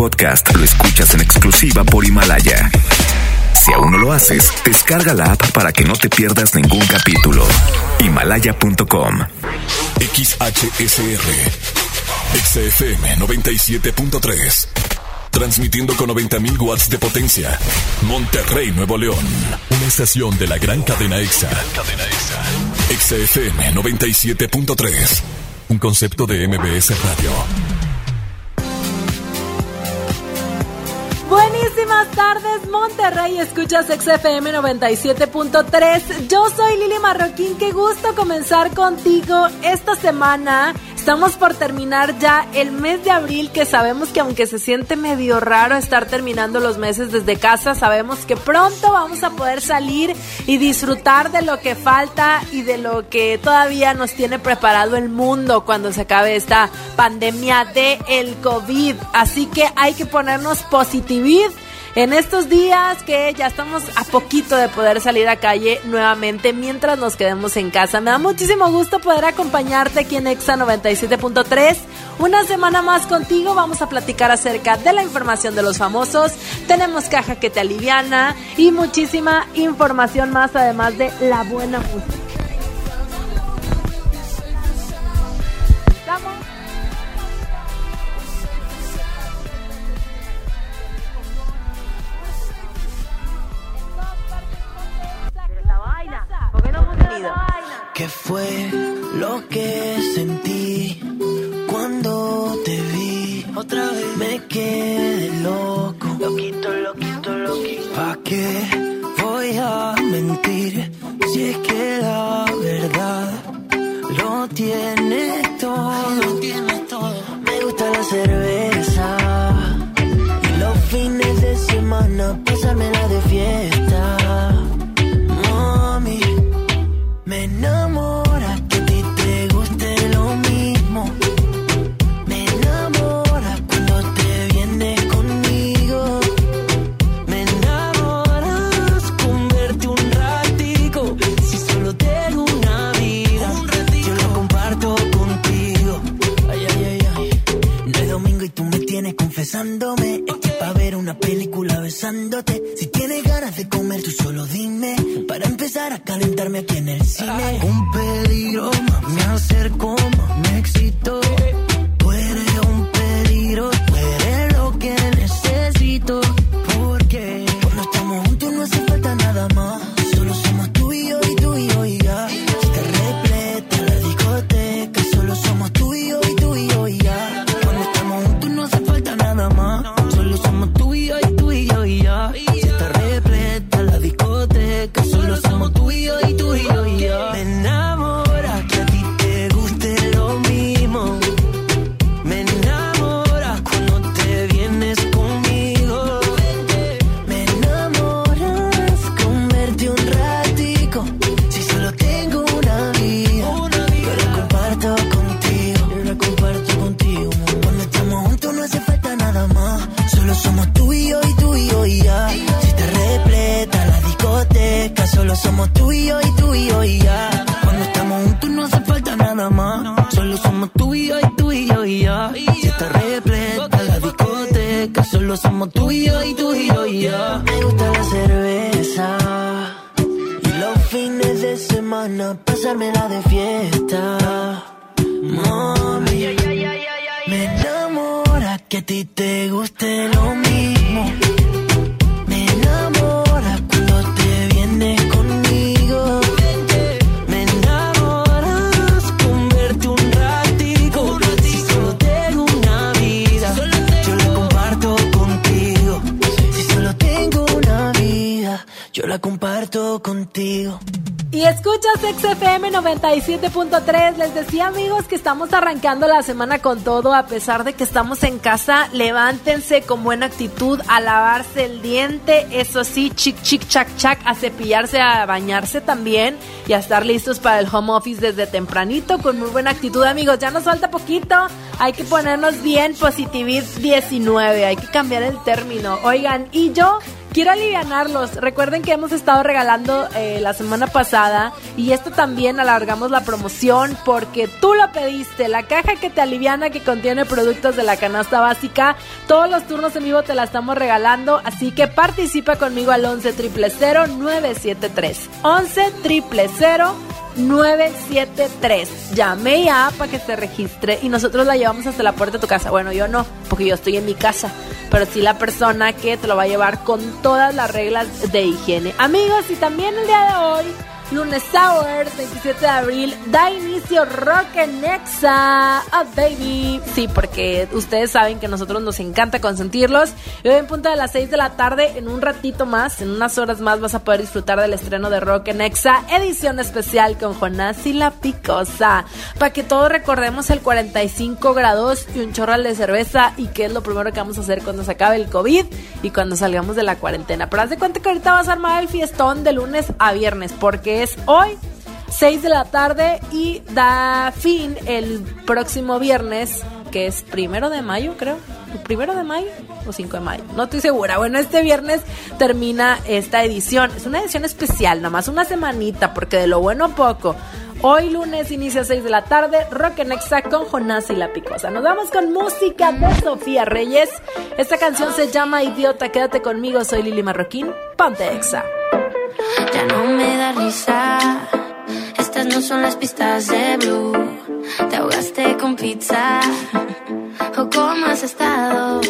podcast lo escuchas en exclusiva por Himalaya. Si aún no lo haces, descarga la app para que no te pierdas ningún capítulo. Himalaya.com. XHSR. XFM 97.3. Transmitiendo con 90.000 watts de potencia. Monterrey, Nuevo León. Una estación de la gran cadena EXA. EXA. XFM 97.3. Un concepto de MBS Radio. Bunny tardes, Monterrey. Escuchas XFM 97.3. Yo soy Lili Marroquín. Qué gusto comenzar contigo esta semana. Estamos por terminar ya el mes de abril, que sabemos que aunque se siente medio raro estar terminando los meses desde casa, sabemos que pronto vamos a poder salir y disfrutar de lo que falta y de lo que todavía nos tiene preparado el mundo cuando se acabe esta pandemia de el COVID. Así que hay que ponernos positividad en estos días que ya estamos a poquito de poder salir a calle nuevamente mientras nos quedemos en casa. Me da muchísimo gusto poder acompañarte aquí en Exa 97.3. Una semana más contigo vamos a platicar acerca de la información de los famosos. Tenemos caja que te aliviana y muchísima información más además de la buena música. ¿Qué fue lo que sentí cuando te vi? Otra vez me quedé loco. Loquito, loquito, loquito. ¿Pa' qué voy a mentir? Si es que la verdad lo tiene todo. Lo tiene todo. Me gusta la cerveza. Y los fines de semana pasármela de fiesta. Confesándome. Estoy pa' ver una película besándote. Si tienes ganas de comer, tú solo dime. Para empezar a calentarme aquí en el cine. Un peligro, me acerco, me excito. Tú eres un peligro, tú eres lo que necesito. Porque cuando estamos juntos no hace falta nada más. Somos tú y yo y tú y yo y ya. Cuando estamos juntos no hace falta nada más. Solo somos tú y yo y tú y yo y ya. Si está repleta la discoteca, solo somos tú y yo y tú y yo y ya. Me gusta la cerveza. Y los fines de semana pasármela de fiesta. Mami, me enamora que a ti te guste lo mismo. Comparto contigo. Y escuchas XFM 97.3. Les decía amigos que estamos arrancando la semana con todo. A pesar de que estamos en casa, levántense con buena actitud a lavarse el diente. Eso sí, chic, chic, chac, chac, a cepillarse, a bañarse también. Y a estar listos para el home office desde tempranito con muy buena actitud amigos. Ya nos falta poquito. Hay que ponernos bien positivid 19. Hay que cambiar el término. Oigan, y yo quiero alivianarlos. Recuerden que hemos estado regalando eh, la semana pasada y esto también alargamos la promoción porque tú lo pediste. La caja que te aliviana que contiene productos de la canasta básica. Todos los turnos en vivo te la estamos regalando, así que participa conmigo al 11 973. 11 973. Llame ya para que se registre y nosotros la llevamos hasta la puerta de tu casa. Bueno, yo no, porque yo estoy en mi casa, pero sí la persona que te lo va a llevar con todas las reglas de higiene. Amigos, y también el día de hoy Lunes Hour, 27 de abril, da inicio Rock Nexa, oh baby. Sí, porque ustedes saben que a nosotros nos encanta consentirlos. Y hoy en punto de las 6 de la tarde, en un ratito más, en unas horas más, vas a poder disfrutar del estreno de Rock Nexa, edición especial con Jonás y la Picosa. Para que todos recordemos el 45 grados y un chorral de cerveza y qué es lo primero que vamos a hacer cuando se acabe el COVID y cuando salgamos de la cuarentena. Pero haz de cuenta que ahorita vas a armar el fiestón de lunes a viernes, porque es hoy 6 de la tarde y da fin el próximo viernes, que es primero de mayo, creo. ¿Primero de mayo o 5 de mayo? No estoy segura. Bueno, este viernes termina esta edición. Es una edición especial, nada más una semanita, porque de lo bueno poco. Hoy lunes inicia a 6 de la tarde, Rock en Exa con Jonás y la Picosa. Nos vamos con música de Sofía Reyes. Esta canción se llama Idiota, quédate conmigo, soy Lili Marroquín. Ponte Exa ya no da risa. Estas no son las pistas de Blue. Te ahogaste con pizza. ¿O cómo has estado?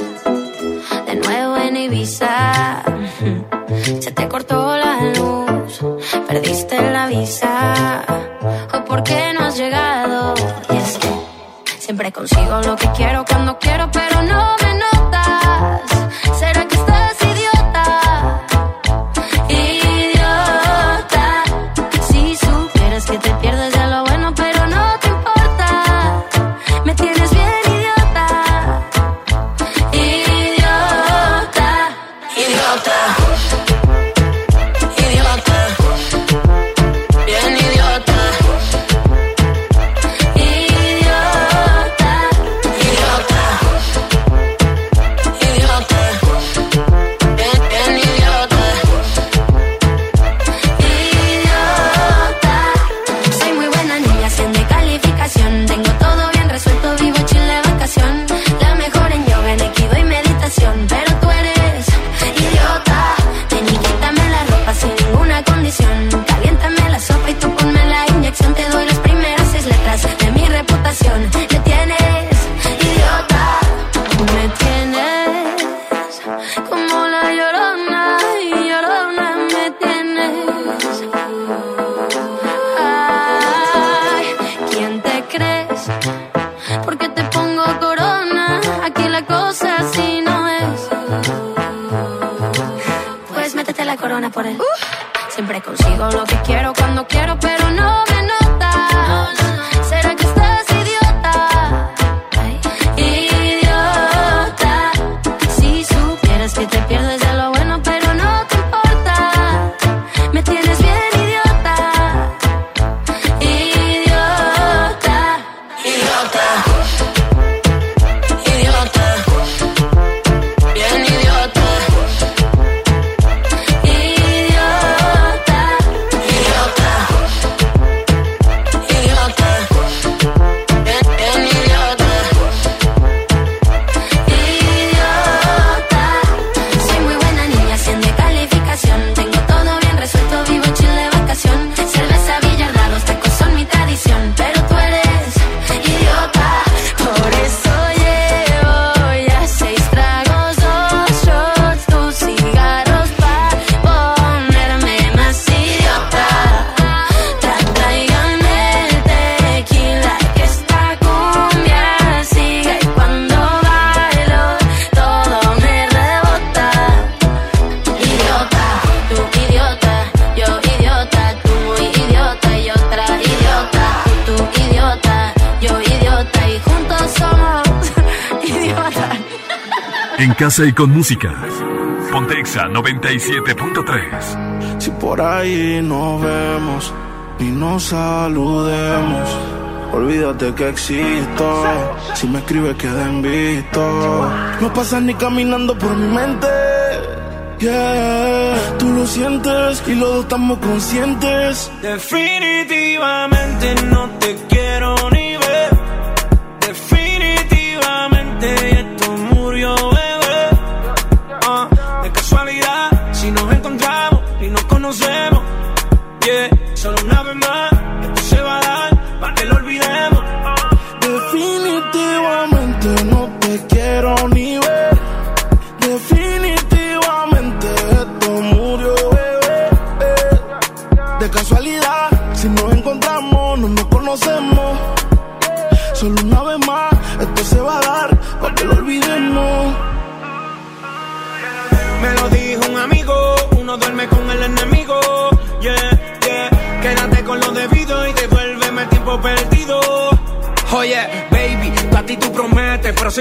De nuevo en Ibiza. Se te cortó la luz. Perdiste la visa. ¿O por qué no has llegado? Y es que siempre consigo lo que quiero cuando quiero, pero no y con música. Pontexa 97.3. Si por ahí nos vemos y nos saludemos, olvídate que existo. Si me escribes, queda en visto. No pasas ni caminando por mi mente. Yeah, tú lo sientes y los dos estamos conscientes. Definitivamente no te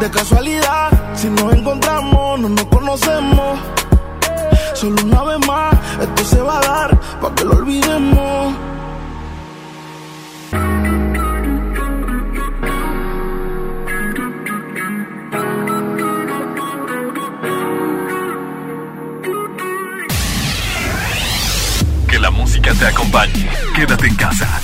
De casualidad, si nos encontramos, no nos conocemos. Solo una vez más, esto se va a dar para que lo olvidemos. Que la música te acompañe. Quédate en casa.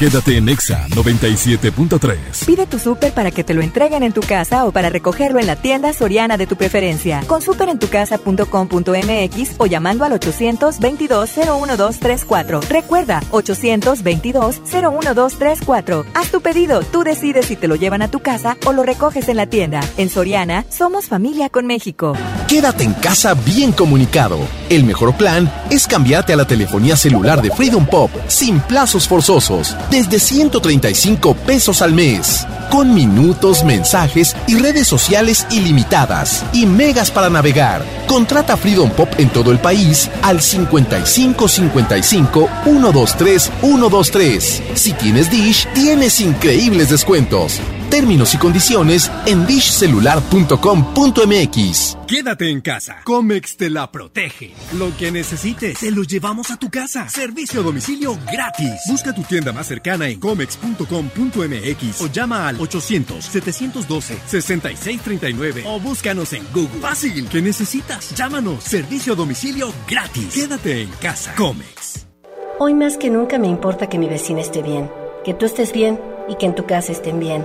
Quédate en Exa 97.3. Pide tu súper para que te lo entreguen en tu casa o para recogerlo en la tienda soriana de tu preferencia. Con superentucasa.com.mx o llamando al 822-01234. Recuerda, 822-01234. Haz tu pedido, tú decides si te lo llevan a tu casa o lo recoges en la tienda. En Soriana, somos familia con México. Quédate en casa bien comunicado. El mejor plan es cambiarte a la telefonía celular de Freedom Pop sin plazos forzosos, desde 135 pesos al mes, con minutos, mensajes y redes sociales ilimitadas y megas para navegar. Contrata Freedom Pop en todo el país al 55 55 123 123. Si tienes Dish, tienes increíbles descuentos. Términos y condiciones en dishcelular.com.mx. Quédate en casa. Comex te la protege. Lo que necesites, te lo llevamos a tu casa. Servicio a domicilio gratis. Busca tu tienda más cercana en comex.com.mx o llama al 800-712-6639 o búscanos en Google. Fácil. ¿Qué necesitas? Llámanos. Servicio a domicilio gratis. Quédate en casa. Comex. Hoy más que nunca me importa que mi vecina esté bien, que tú estés bien y que en tu casa estén bien.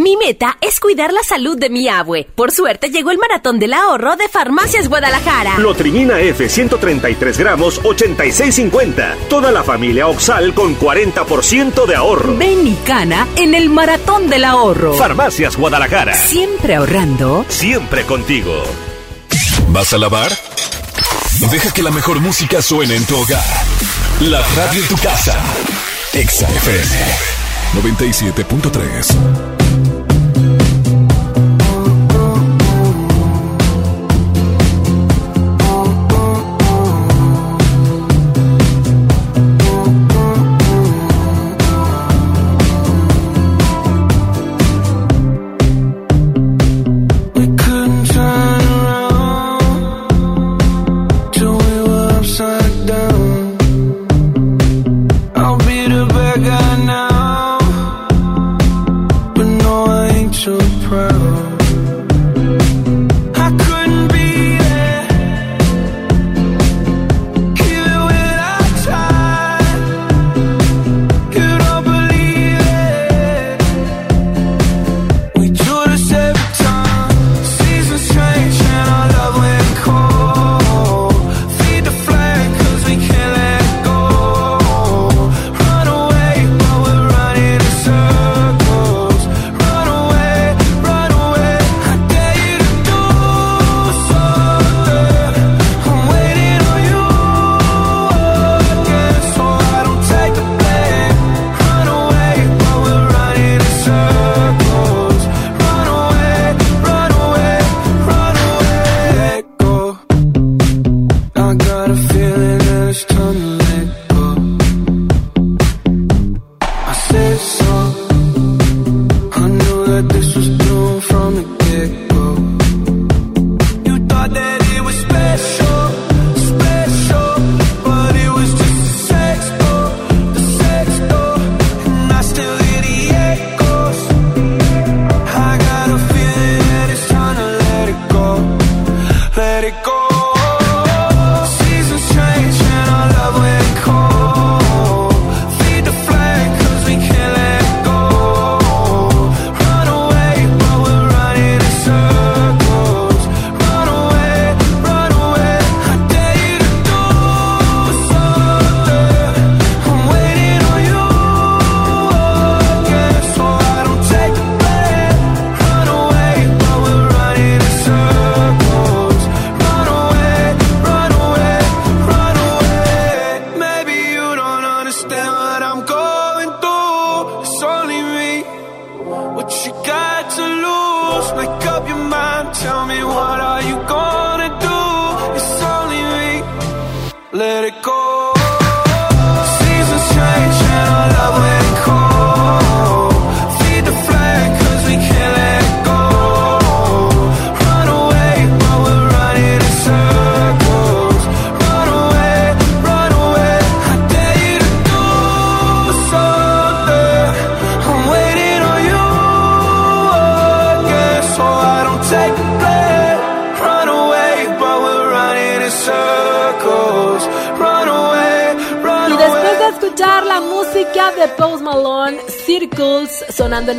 Mi meta es cuidar la salud de mi abue. Por suerte llegó el maratón del ahorro de Farmacias Guadalajara. Lotrimina F 133 gramos 86.50. Toda la familia Oxal con 40% de ahorro. Ven y cana en el maratón del ahorro. Farmacias Guadalajara. Siempre ahorrando. Siempre contigo. ¿Vas a lavar? Deja que la mejor música suene en tu hogar. La radio en tu casa. Exa FM 97.3.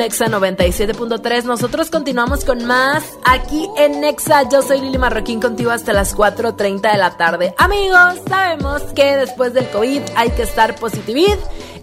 Nexa 97.3. Nosotros continuamos con más aquí en Nexa. Yo soy Lili Marroquín contigo hasta las 4.30 de la tarde. Amigos, sabemos que después del COVID hay que estar positivid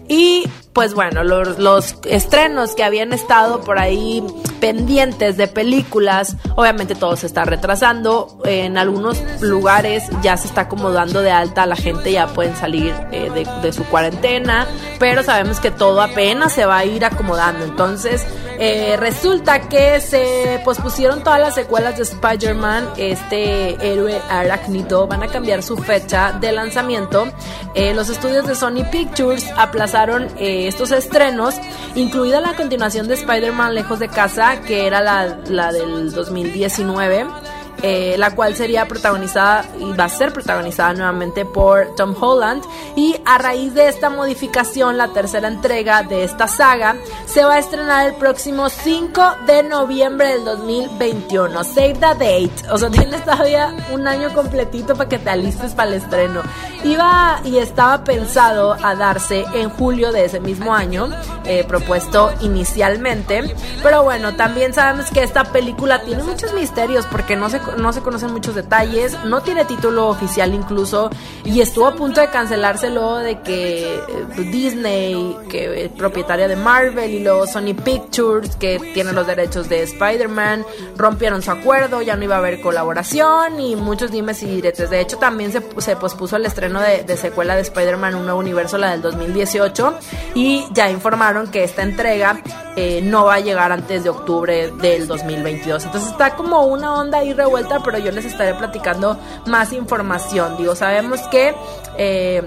y pues bueno, los, los, estrenos que habían estado por ahí pendientes de películas, obviamente todo se está retrasando, en algunos lugares ya se está acomodando de alta, la gente ya pueden salir eh, de, de, su cuarentena, pero sabemos que todo apenas se va a ir acomodando, entonces Eh, resulta que se pospusieron todas las secuelas de Spider-Man, este héroe arácnido, van a cambiar su fecha de lanzamiento. Eh, los estudios de Sony Pictures aplazaron eh, estos estrenos, incluida la continuación de Spider-Man Lejos de Casa, que era la, del 2019. Eh, la cual sería protagonizada y va a ser protagonizada nuevamente por Tom Holland. Y a raíz de esta modificación, la tercera entrega de esta saga se va a estrenar el próximo 5 de noviembre del 2021. Save the date. O sea, tienes todavía un año completito para que te alistes para el estreno. Iba y estaba pensado a darse en julio de ese mismo año, eh, propuesto inicialmente. Pero bueno, también sabemos que esta película tiene muchos misterios porque no se no se conocen muchos detalles, no tiene título oficial incluso, y estuvo a punto de cancelárselo de que eh, Disney, que es propietaria de Marvel, y luego Sony Pictures, que tiene los derechos de Spider-Man, rompieron su acuerdo, ya no iba a haber colaboración, y muchos dimes y diretes. De hecho, también se, se pospuso el estreno de, secuela de Spider-Man Un Nuevo Universo, la del 2018, y ya informaron que esta entrega eh, no va a llegar antes de octubre del 2022. Entonces está como una onda ahí revuelta pero yo les estaré platicando más información. Digo, sabemos que... Eh,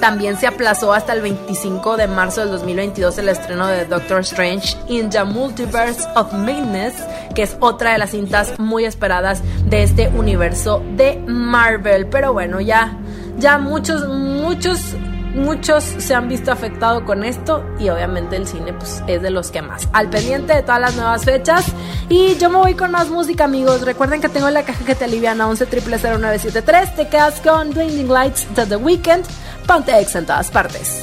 también se aplazó hasta el 25 de marzo del 2022 el estreno de Doctor Strange in the Multiverse of Madness, que es otra de las cintas muy esperadas de este universo de Marvel. Pero bueno, ya, ya muchos, muchos muchos se han visto afectados con esto y obviamente el cine pues es de los que más. Al pendiente de todas las nuevas fechas y yo me voy con más música amigos. Recuerden que tengo la caja que te aliviana 11 0973. Te quedas con Blinding Lights de The Weekend. Ponte ex en todas partes.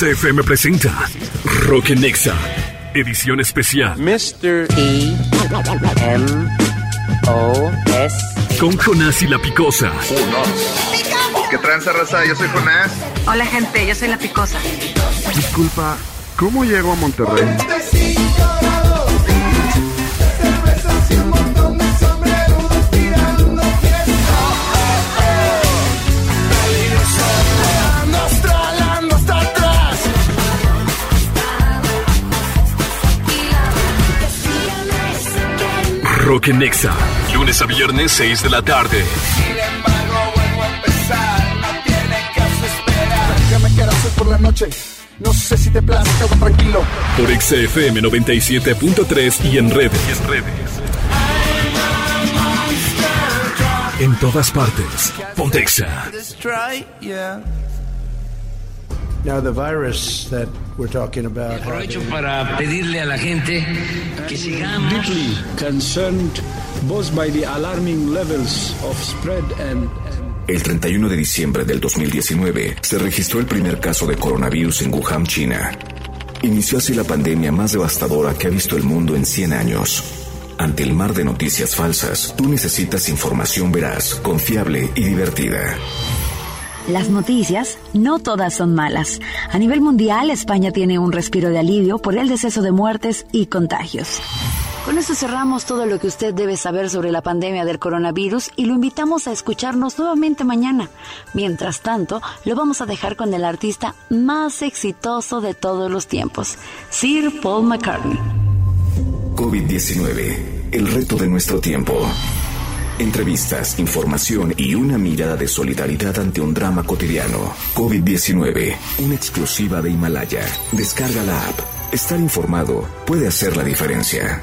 XFM presenta Rock Nexa, edición especial. Mr. E. M. O S. Con Jonás y la Picosa. ¿Qué tranza, raza? Yo soy Jonás. Hola, gente. Yo soy la Picosa. Disculpa, ¿cómo llego a Monterrey? Rock en Nexa. Lunes a viernes, 6 de la tarde. ¿Qué me quieras hacer por la noche? No sé si te quedo tranquilo. Por XFM 97.3 y en redes. Y en redes. En todas partes. Pontexa. Now the virus that. Aprovecho para pedirle a la gente que sigamos deeply concerned both by the alarming levels of spread and El 31 de diciembre del 2019 se registró el primer caso de coronavirus en Wuhan, China. Inició así la pandemia más devastadora que ha visto el mundo en 100 años. Ante el mar de noticias falsas, tú necesitas información veraz, confiable y divertida. Las noticias no todas son malas. A nivel mundial, España tiene un respiro de alivio por el deceso de muertes y contagios. Con eso cerramos todo lo que usted debe saber sobre la pandemia del coronavirus y lo invitamos a escucharnos nuevamente mañana. Mientras tanto, lo vamos a dejar con el artista más exitoso de todos los tiempos, Sir Paul McCartney. COVID-19, el reto de nuestro tiempo. Entrevistas, información y una mirada de solidaridad ante un drama cotidiano. COVID-19, una exclusiva de Himalaya. Descarga la app. Estar informado puede hacer la diferencia.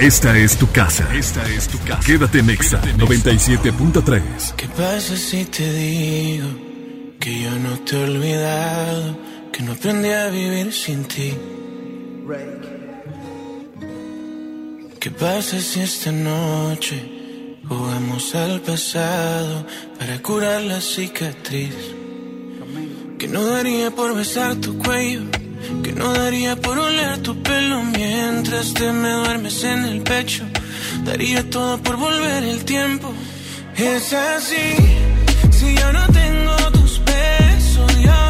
Esta es tu casa. Esta es tu casa. Quédate en Exa 97.3. ¿Qué pasa si te digo que yo no te he olvidado? Que no aprendí a vivir sin ti. ¿Qué pasa si esta noche jugamos al pasado para curar la cicatriz? Que no daría por besar tu cuello que no daría por oler tu pelo mientras te me duermes en el pecho. Daría todo por volver el tiempo. Es así, si yo no tengo tus besos, ya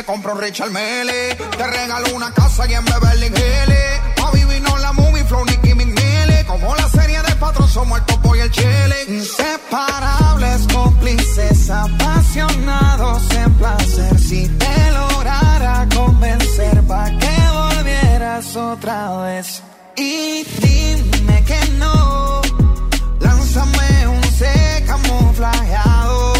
Te compro Richard Mele. Te regalo una casa y en Beverly Hills. A vivir no la movie, flow, Nicky McNeely. Como la serie de patrón, somos el topo y el chile. Inseparables, cómplices, apasionados en placer. Si te lograra convencer, pa' que volvieras otra vez. Y dime que no. Lánzame un C camuflajeado.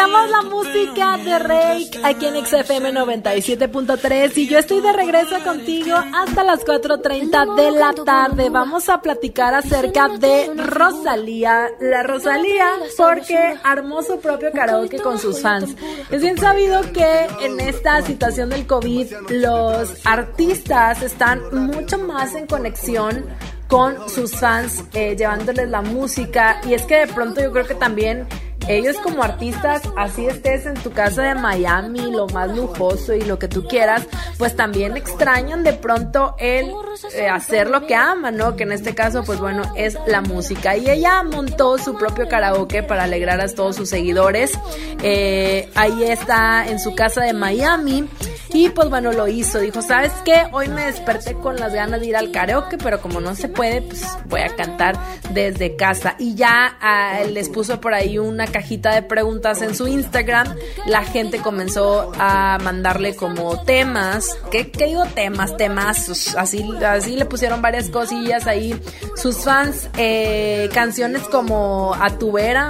Escuchamos la música de Rake aquí en XFM 97.3 y yo estoy de regreso contigo hasta las 4.30 de la tarde. Vamos a platicar acerca de Rosalía, la Rosalía, porque armó su propio karaoke con sus fans. Es bien sabido que en esta situación del COVID los artistas están mucho más en conexión con sus fans, eh, llevándoles la música. Y es que de pronto yo creo que también ellos como artistas, así estés en tu casa de Miami, lo más lujoso y lo que tú quieras, pues también extrañan de pronto el eh, hacer lo que aman, ¿no? Que en este caso, pues bueno, es la música. Y ella montó su propio karaoke para alegrar a todos sus seguidores. Eh, ahí está en su casa de Miami. Y pues bueno, lo hizo. Dijo, ¿sabes qué? Hoy me desperté con las ganas de ir al karaoke, pero como no se puede, pues voy a cantar desde casa. Y ya ah, les puso por ahí una cajita de preguntas en su Instagram. La gente comenzó a mandarle como temas. ¿Qué, qué digo temas? Temas. Así, así le pusieron varias cosillas ahí. Sus fans, eh, canciones como A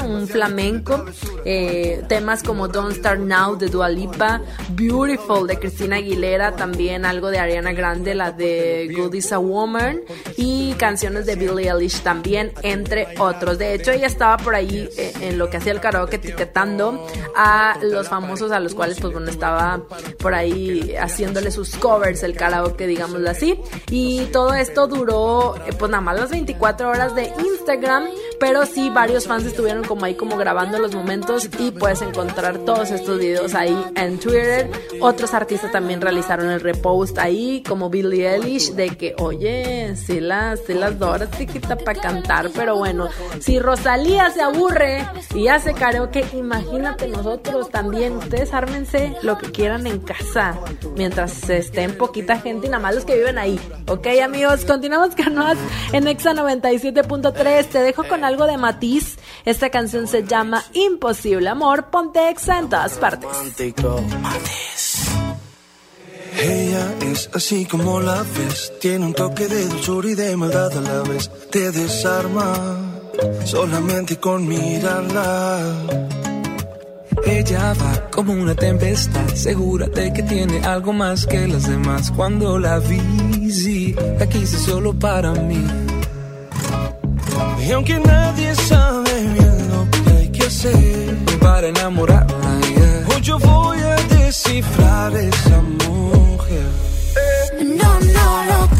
un flamenco. eh, temas como Don't Start Now de Dua Lipa. Beautiful de Cristina Aguilera. También algo de Ariana Grande, la de Good is a Woman. Y canciones de Billie Eilish también, entre otros. De hecho, ella estaba por ahí eh, en lo que hacía el karaoke etiquetando a los famosos a los cuales, pues bueno, estaba por ahí haciéndole sus covers, el karaoke, digámoslo así. Y todo esto duró, eh, pues nada más las 24 horas de Instagram, pero sí varios fans estuvieron como ahí como grabando los momentos y puedes encontrar todos estos videos ahí en Twitter. Otros artistas también realizaron el repost ahí, como Billie Eilish, de que, oye, sí las, sí las doras chiquita para cantar, pero bueno, si Rosalía se aburre y hace karaoke, imagínate nosotros también. Ustedes ármense lo que quieran en casa mientras estén poquita gente y nada más los que viven ahí. Ok, amigos, continuamos con más en Exa 97.3. Te dejo con algo de Matiz. Esta canción se llama Imposible Amor. Ponte Exa en todas partes. Ella es así como la ves, tiene un toque de dulzura y de maldad a la vez. Te desarma solamente con mirarla. Ella va como una tempestad, segura de que tiene algo más que las demás. Cuando la vi, sí, la quise solo para mí. Y aunque nadie sabe bien lo que hay que hacer para enamorarla, yeah. hoy yo voy a descifrar esa mujer. No, no lo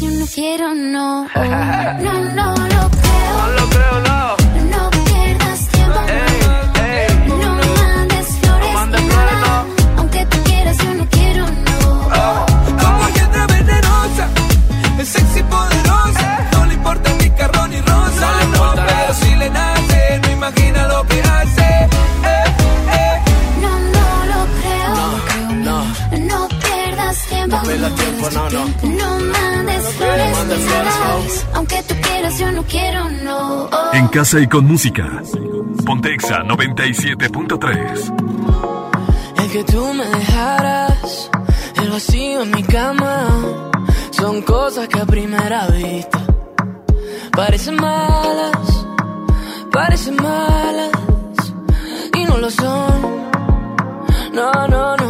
yo no quiero, no. No, no lo creo. No lo creo, no. yo no quiero, no. En casa y con música. Pontexa 97.3. El que tú me dejaras, el vacío en mi cama, son cosas que a primera vista parecen malas, parecen malas, y no lo son. No, no, no.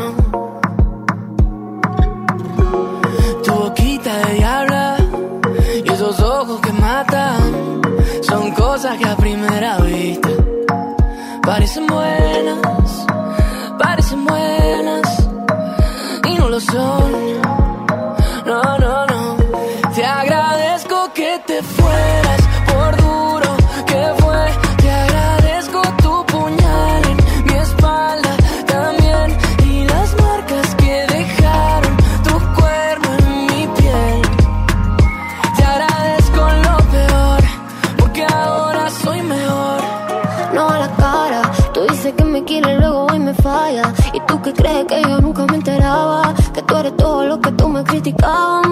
parecen buenas, parecen buenas y no lo son. Go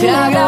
Te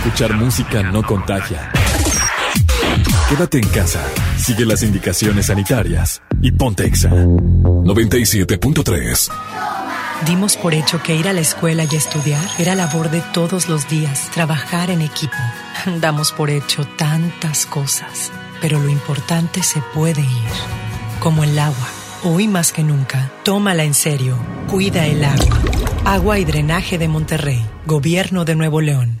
escuchar música no contagia. Quédate en casa, sigue las indicaciones sanitarias y ponte Exa 97.3. Dimos por hecho que ir a la escuela y estudiar era labor de todos los días, trabajar en equipo. Damos por hecho tantas cosas, pero lo importante se puede ir, como el agua. Hoy más que nunca, tómala en serio, cuida el agua. Agua y Drenaje de Monterrey, Gobierno de Nuevo León.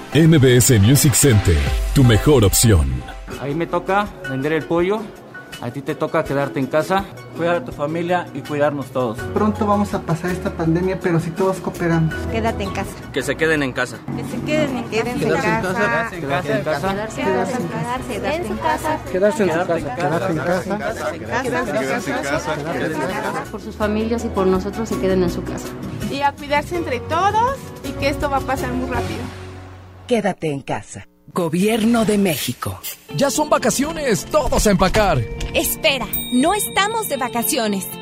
MBS Music Center, tu mejor opción. Ahí me toca vender el pollo. A ti te toca quedarte en casa, cuidar a tu familia y cuidarnos todos. Pronto vamos a pasar esta pandemia, pero si todos cooperamos. Quédate en casa. Que se queden en casa. Que se queden en, quédense en casa. Quedarse en casa. Quedarse en casa. Quedarse en casa. Quedarse en su casa. Quedarse en casa. Quedarse en casa. Por sus familias y por nosotros se queden en su casa. Y a cuidarse entre todos y que esto va a pasar muy rápido. Quédate en casa. Gobierno de México. Ya son vacaciones, todos a empacar. Espera, no estamos de vacaciones.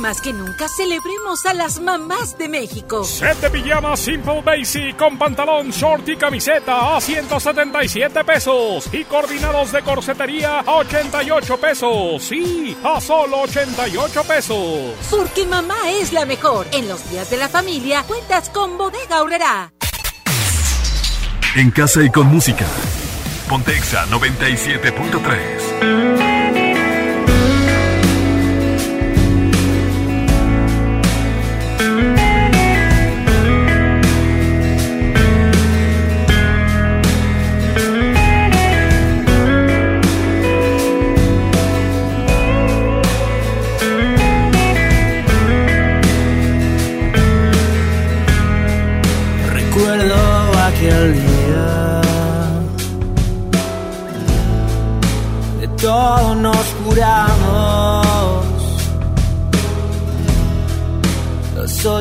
Más que nunca celebremos a las mamás de México. Set de pijamas Simple Basic con pantalón, short y camiseta a 177 pesos. Y coordinados de corsetería a 88 pesos. Sí, a solo 88 pesos. Porque mamá es la mejor. En los días de la familia cuentas con Bodega Aurrera. En casa y con música. Pontexa 97.3.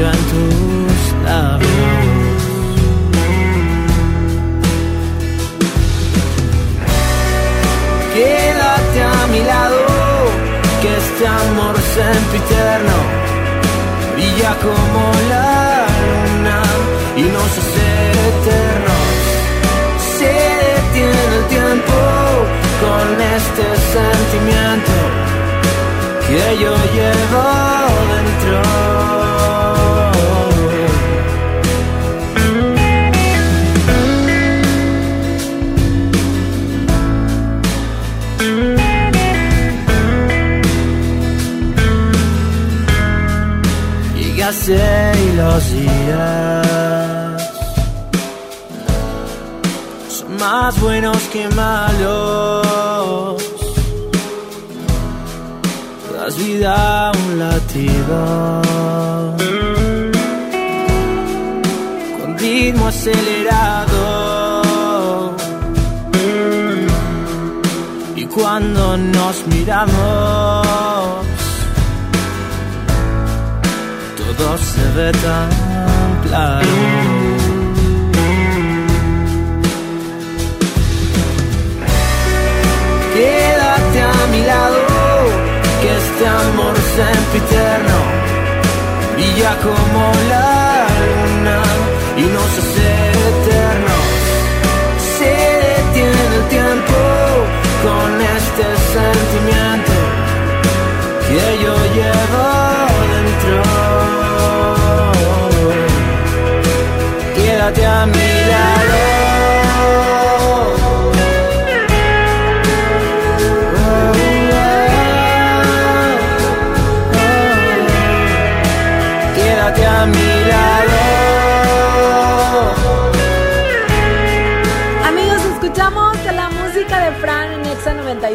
se en tus labios. Quédate a mi lado, que este amor sempiterno brilla como la luna y nos hace eternos. Se detiene el tiempo con este sentimiento que yo llevo dentro. Y los días son más buenos que malos. Das vida un latido con ritmo acelerado. Y cuando nos miramos. Todo se ve tan claro. Quédate a mi lado, que este amor sempiterno brilla como la luna y nos hace eternos. Se detiene el tiempo con este sentimiento que yo llevo Quédate a mi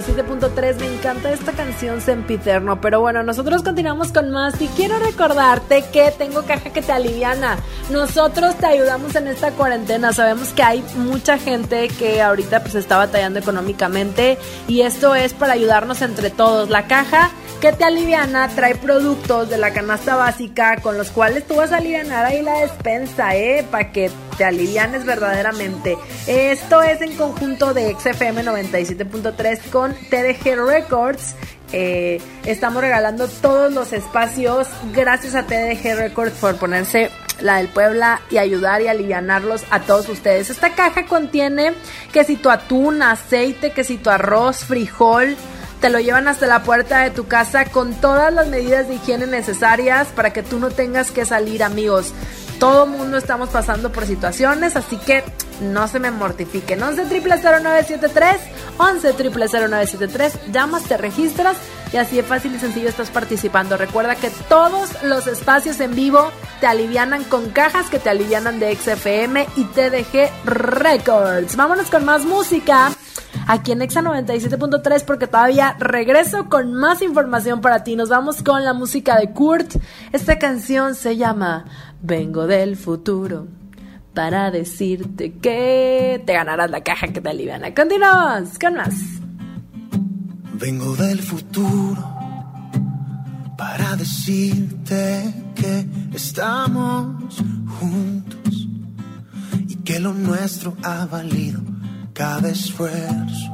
97.3. Me encanta esta canción Sempiterno. Pero bueno, nosotros continuamos con más. Y quiero recordarte que tengo caja que te aliviana. Nosotros te ayudamos en esta cuarentena. Sabemos que hay mucha gente que ahorita pues está batallando económicamente. Y esto es para ayudarnos entre todos. La caja que te aliviana trae productos de la canasta básica con los cuales tú vas a alivianar ahí la despensa, ¿eh? Para que te alivianes verdaderamente. Esto es en conjunto de XFM 97.3 con TDG Records. Eh, estamos regalando todos los espacios gracias a TDG Records por ponerse la del Puebla y ayudar y alivianarlos a todos ustedes. Esta caja contiene que si tu atún, aceite, que si tu arroz, frijol, te lo llevan hasta la puerta de tu casa con todas las medidas de higiene necesarias para que tú no tengas que salir, amigos. Todo mundo estamos pasando por situaciones, así que no se me mortifiquen. 11 0973 11 0973 llamas, te registras y así de fácil y sencillo estás participando. Recuerda que todos los espacios en vivo te alivianan con cajas que te alivianan de XFM y TDG Records. Vámonos con más música aquí en Exa 97.3 porque todavía regreso con más información para ti. Nos vamos con la música de Kurt. Esta canción se llama Vengo del futuro para decirte que te ganarás la caja que te aliviana. Continuamos con más. Vengo del futuro para decirte que estamos juntos y que lo nuestro ha valido cada esfuerzo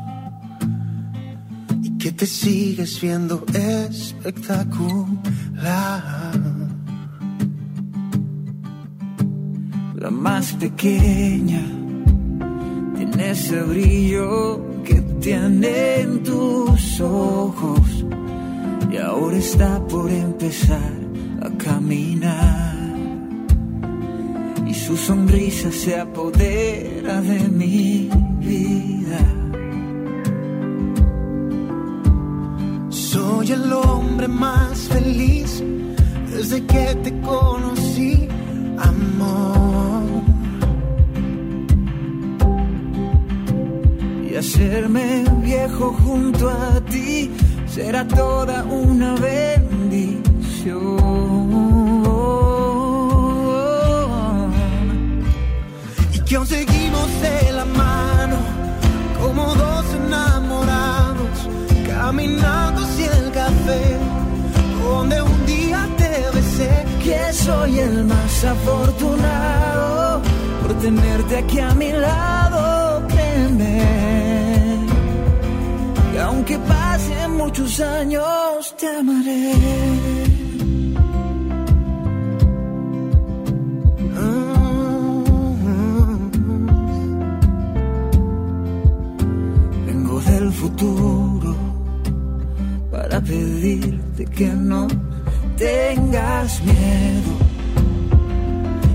y que te sigues viendo espectacular. La más pequeña. Tiene ese brillo que tienen tus ojos. Y ahora está por empezar a caminar. Y su sonrisa se apodera de mi vida. Soy el hombre más feliz desde que te conocí, amor. Y hacerme viejo junto a ti será toda una bendición. Y que aún seguimos de la mano como dos enamorados caminando hacia el café donde un día. Que soy el más afortunado por tenerte aquí a mi lado, créeme. Y aunque pasen muchos años, te amaré. Vengo del futuro para pedirte que no tengas miedo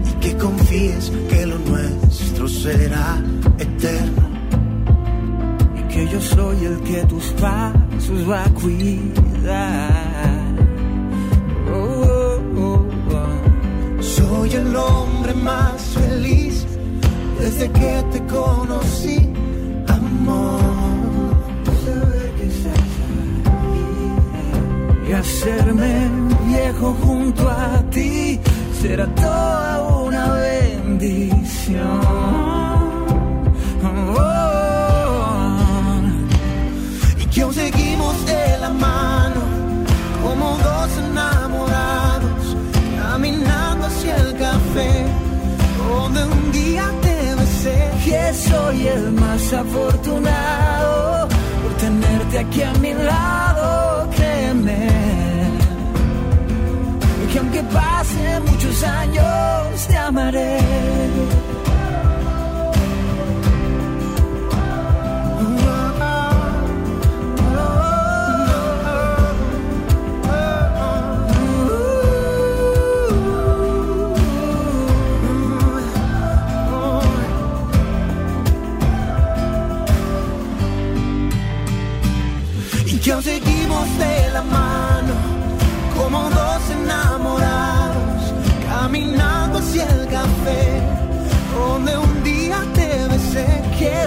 y que confíes que lo nuestro será eterno. y que yo soy el que tus pasos va a cuidar. Oh, oh, oh. Soy el hombre más feliz desde que te conocí, y hacerme viejo junto a ti será toda una bendición. Oh, Y que aún seguimos de la mano como dos enamorados caminando hacia el café donde un día te besé. Que soy el más afortunado por tenerte aquí a mi lado que pasen muchos años te amaré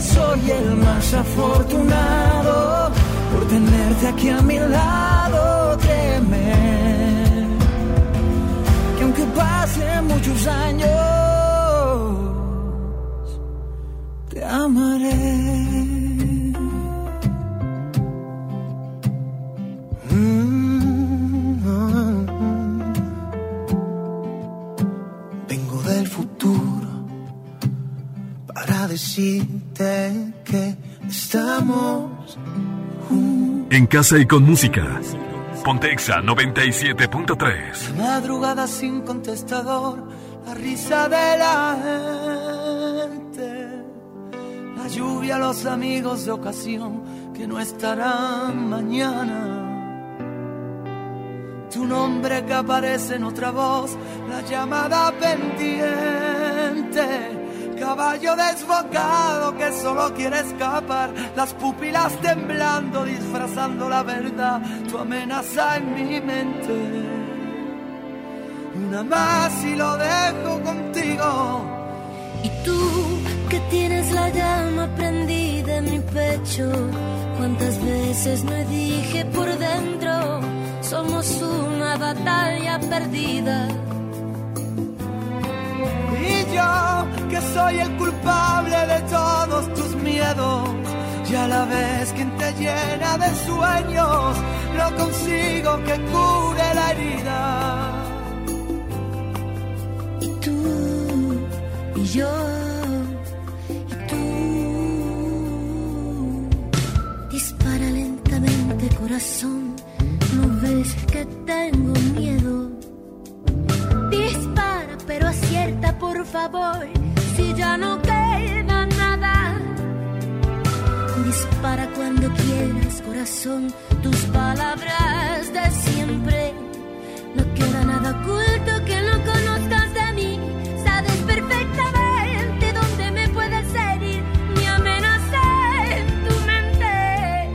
soy el más afortunado por tenerte aquí a mi lado, créeme. Que aunque pasen muchos años, te amaré. Vengo En casa y con música. Pontexa 97.3. madrugada sin contestador, la risa de la gente, la lluvia, los amigos de ocasión que no estarán mañana. Tu nombre que aparece en otra voz, la llamada pendiente. Caballo desbocado que solo quiere escapar, las pupilas temblando, disfrazando la verdad, tu amenaza en mi mente. Una más y lo dejo contigo. Y tú que tienes la llama prendida en mi pecho, cuántas veces me dije por dentro, somos una batalla perdida. Y yo, que soy el culpable de todos tus miedos, y a la vez quien te llena de sueños, no consigo que cure la herida. Y tú y yo y tú. Dispara lentamente corazón, no ves que tengo miedo. Dispara pero por favor, si ya no queda nada. Dispara cuando quieras corazón, tus palabras de siempre. No queda nada oculto que no conozcas de mí. Sabes perfectamente dónde me puedes herir. Mi amenaza en tu mente.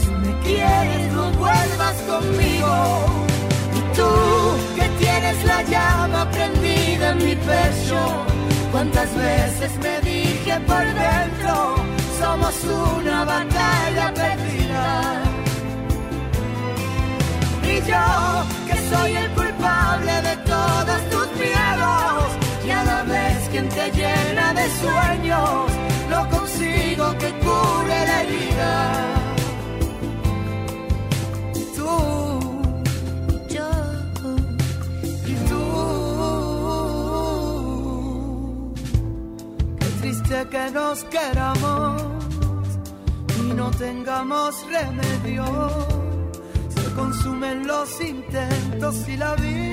Si me quieres, no vuelvas conmigo. Y tú, que tienes la llama prendida mi pecho, cuántas veces me dije por dentro, somos una batalla perdida. Y yo, que soy el culpable de todos tus miedos, y a la vez quien te llena de sueños, no consigo que cure la herida. Que nos queramos y no tengamos remedio. Se consumen los intentos y la vida.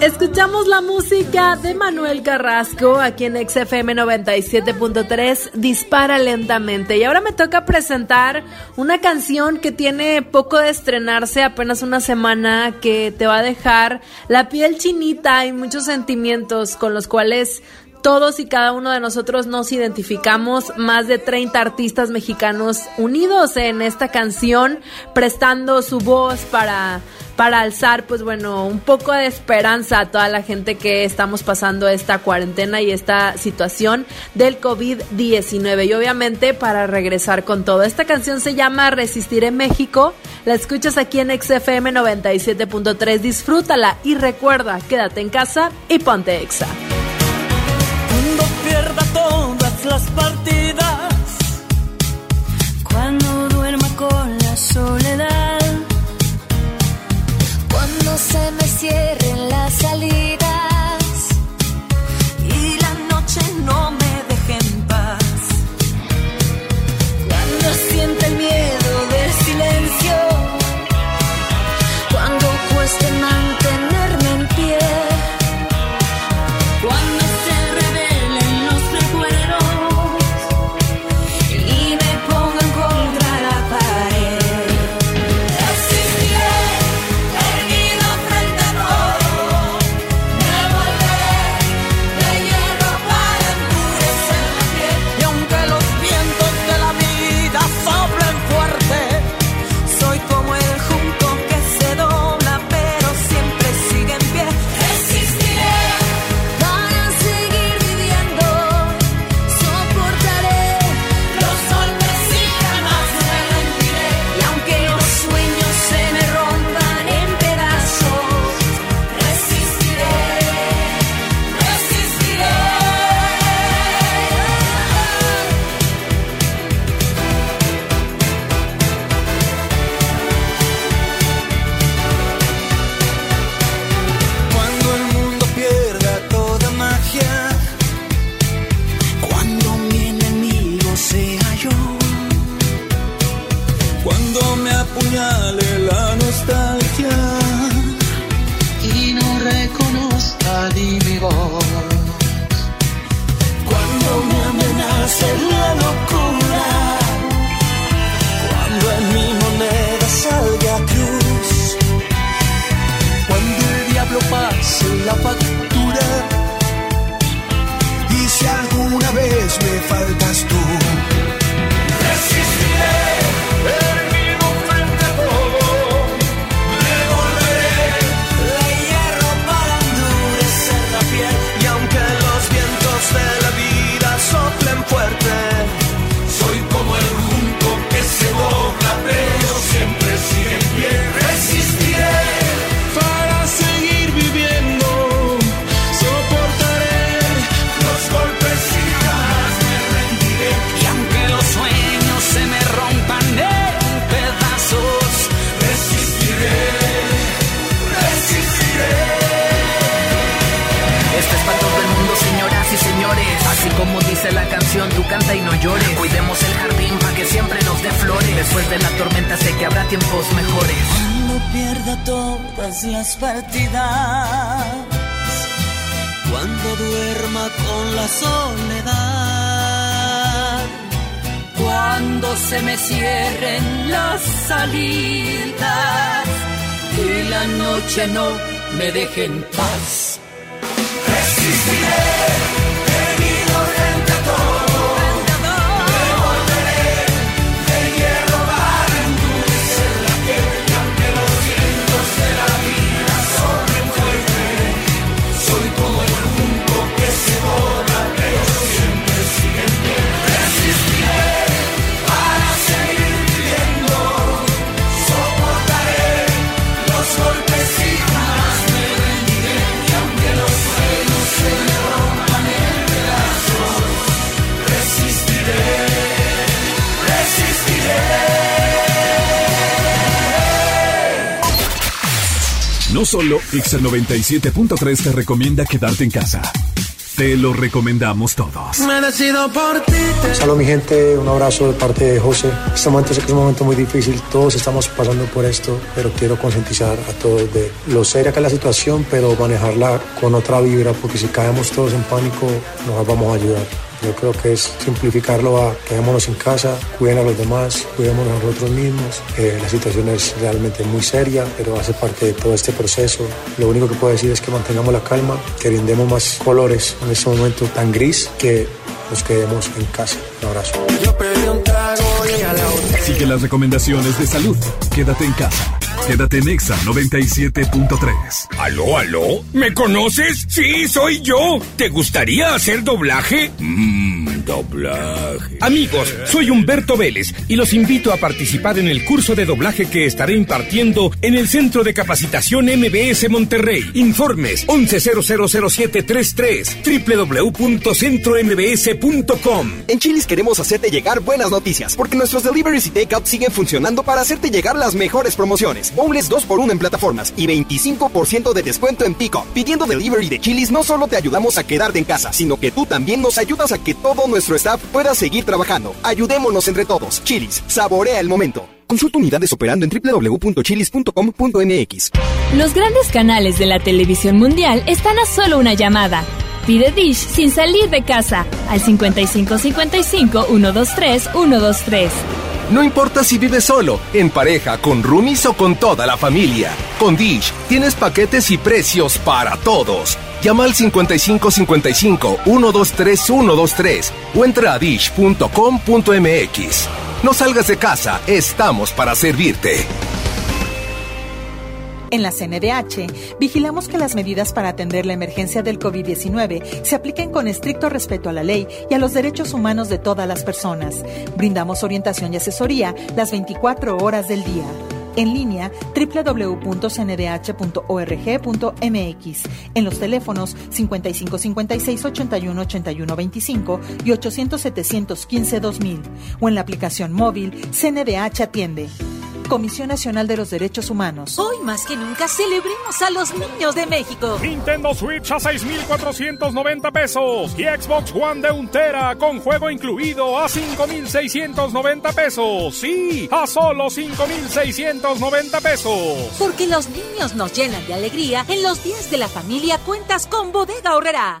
Escuchamos la música de Manuel Carrasco aquí en XFM 97.3, Dispara lentamente. Y ahora me toca presentar una canción que tiene poco de estrenarse, apenas una semana, que te va a dejar la piel chinita y muchos sentimientos con los cuales todos y cada uno de nosotros nos identificamos, más de 30 artistas mexicanos unidos en esta canción, prestando su voz para, para alzar, pues bueno, un poco de esperanza a toda la gente que estamos pasando esta cuarentena y esta situación del COVID-19. Y obviamente para regresar con todo. Esta canción se llama Resistir en México. La escuchas aquí en XFM 97.3. Disfrútala y recuerda, quédate en casa y ponte exa. Cuando pierda todas las partidas, cuando duerma con la soledad no se me cierren las salidas. Solo Exa 97.3 te recomienda quedarte en casa. Te lo recomendamos todos. Me decido por ti. Salud mi gente, un abrazo de parte de José. Este momento sé que es un momento muy difícil, todos estamos pasando por esto, pero quiero concientizar a todos de lo seria que es la situación, pero manejarla con otra vibra, porque si caemos todos en pánico, nos vamos a ayudar. Yo creo que es simplificarlo a quedémonos en casa, cuiden a los demás, cuidemos a nosotros mismos. Eh, la situación es realmente muy seria, pero hace parte de todo este proceso. Lo único que puedo decir es que mantengamos la calma, que brindemos más colores en este momento tan gris, que nos quedemos en casa. Un abrazo. Yo pedí un trago y a la otra. Sigue las recomendaciones de salud. Quédate en casa. Quédate en Exa 97.3. ¿Aló, aló? ¿Me conoces? Sí, soy yo. ¿Te gustaría hacer doblaje? Mmm, doblaje. Amigos, soy Humberto Vélez y los invito a participar en el curso de doblaje que estaré impartiendo en el Centro de Capacitación MBS Monterrey. Informes 11000733 www.centrombs.com. En Chilis queremos hacerte llegar buenas noticias, porque nuestros deliveries y takeout siguen funcionando para hacerte llegar las mejores promociones. Bowls 2x1 en plataformas y 25% de descuento en pico. Pidiendo delivery de Chilis no solo te ayudamos a quedarte en casa, sino que tú también nos ayudas a que todo nuestro staff pueda seguir trabajando. Ayudémonos entre todos. Chilis, saborea el momento. Consulta unidades operando en www.chilis.com.mx. Los grandes canales de la televisión mundial están a solo una llamada. Pide Dish sin salir de casa al 5555 123 123. No importa si vives solo, en pareja, con roomies o con toda la familia. Con Dish tienes paquetes y precios para todos. Llama al 5555 123 123 o entra a dish.com.mx. No salgas de casa, estamos para servirte. En la CNDH, vigilamos que las medidas para atender la emergencia del COVID-19 se apliquen con estricto respeto a la ley y a los derechos humanos de todas las personas. Brindamos orientación y asesoría las 24 horas del día. En línea www.cndh.org.mx, en los teléfonos 5556 81 81 25 y 800 715 2000 o en la aplicación móvil CNDH Atiende. Comisión Nacional de los Derechos Humanos. Hoy más que nunca celebremos a los niños de México. Nintendo Switch a 6,490 pesos y Xbox One de untera con juego incluido a 5,690 pesos. Sí, a solo 5,690 pesos. Porque los niños nos llenan de alegría. En los días de la familia cuentas con Bodega Horrera.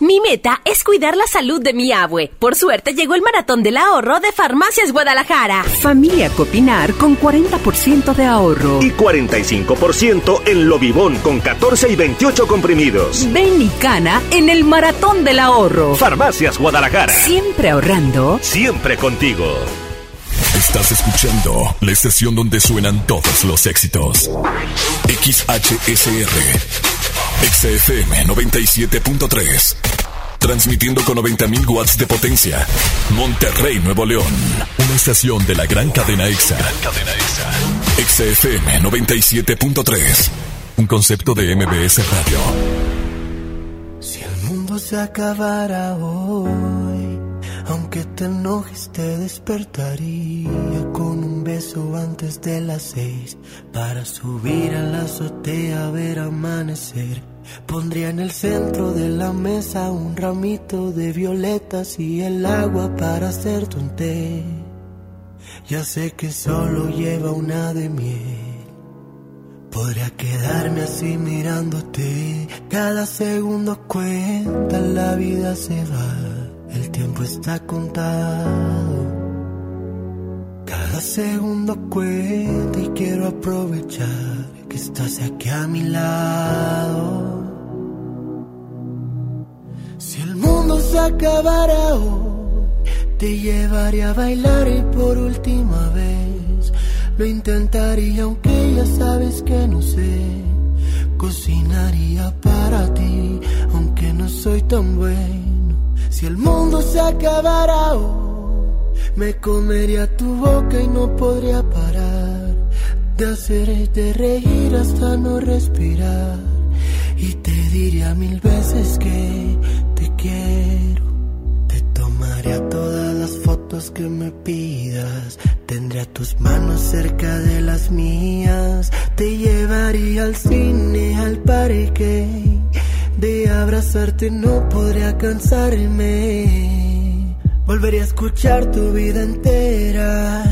Mi meta es cuidar la salud de mi abue. Por suerte llegó el maratón del ahorro de Farmacias Guadalajara. Familia Copinar con 40% de ahorro. Y 45% en Lobibón con 14 y 28 comprimidos. Ven y cana en el maratón del ahorro. Farmacias Guadalajara. Siempre ahorrando. Siempre contigo. Estás escuchando la estación donde suenan todos los éxitos. XHSR. XFM 97.3. Transmitiendo con 90.000 watts de potencia. Monterrey, Nuevo León. Una estación de la gran cadena EXA. XFM 97.3. Un concepto de MBS Radio. Si el mundo se acabara hoy, aunque te enojes te despertaría con un beso antes de las seis para subir a la azotea a ver amanecer. Pondría en el centro de la mesa un ramito de violetas y el agua para hacerte un té. Ya sé que solo lleva una de miel. Podría quedarme así mirándote. Cada segundo cuenta, la vida se va. El tiempo está contado. Cada segundo cuenta y quiero aprovechar que estás aquí a mi lado. Si el mundo se acabara hoy, te llevaría a bailar y por última vez lo intentaría aunque ya sabes que no sé. Cocinaría para ti aunque no soy tan bueno. Si el mundo se acabara hoy, me comería tu boca y no podría parar de hacerte reír hasta no respirar. Y te diría mil veces que te quiero. Te tomaría todas las fotos que me pidas. Tendría tus manos cerca de las mías. Te llevaría al cine, al parque. De abrazarte no podría cansarme. Volvería a escuchar tu vida entera.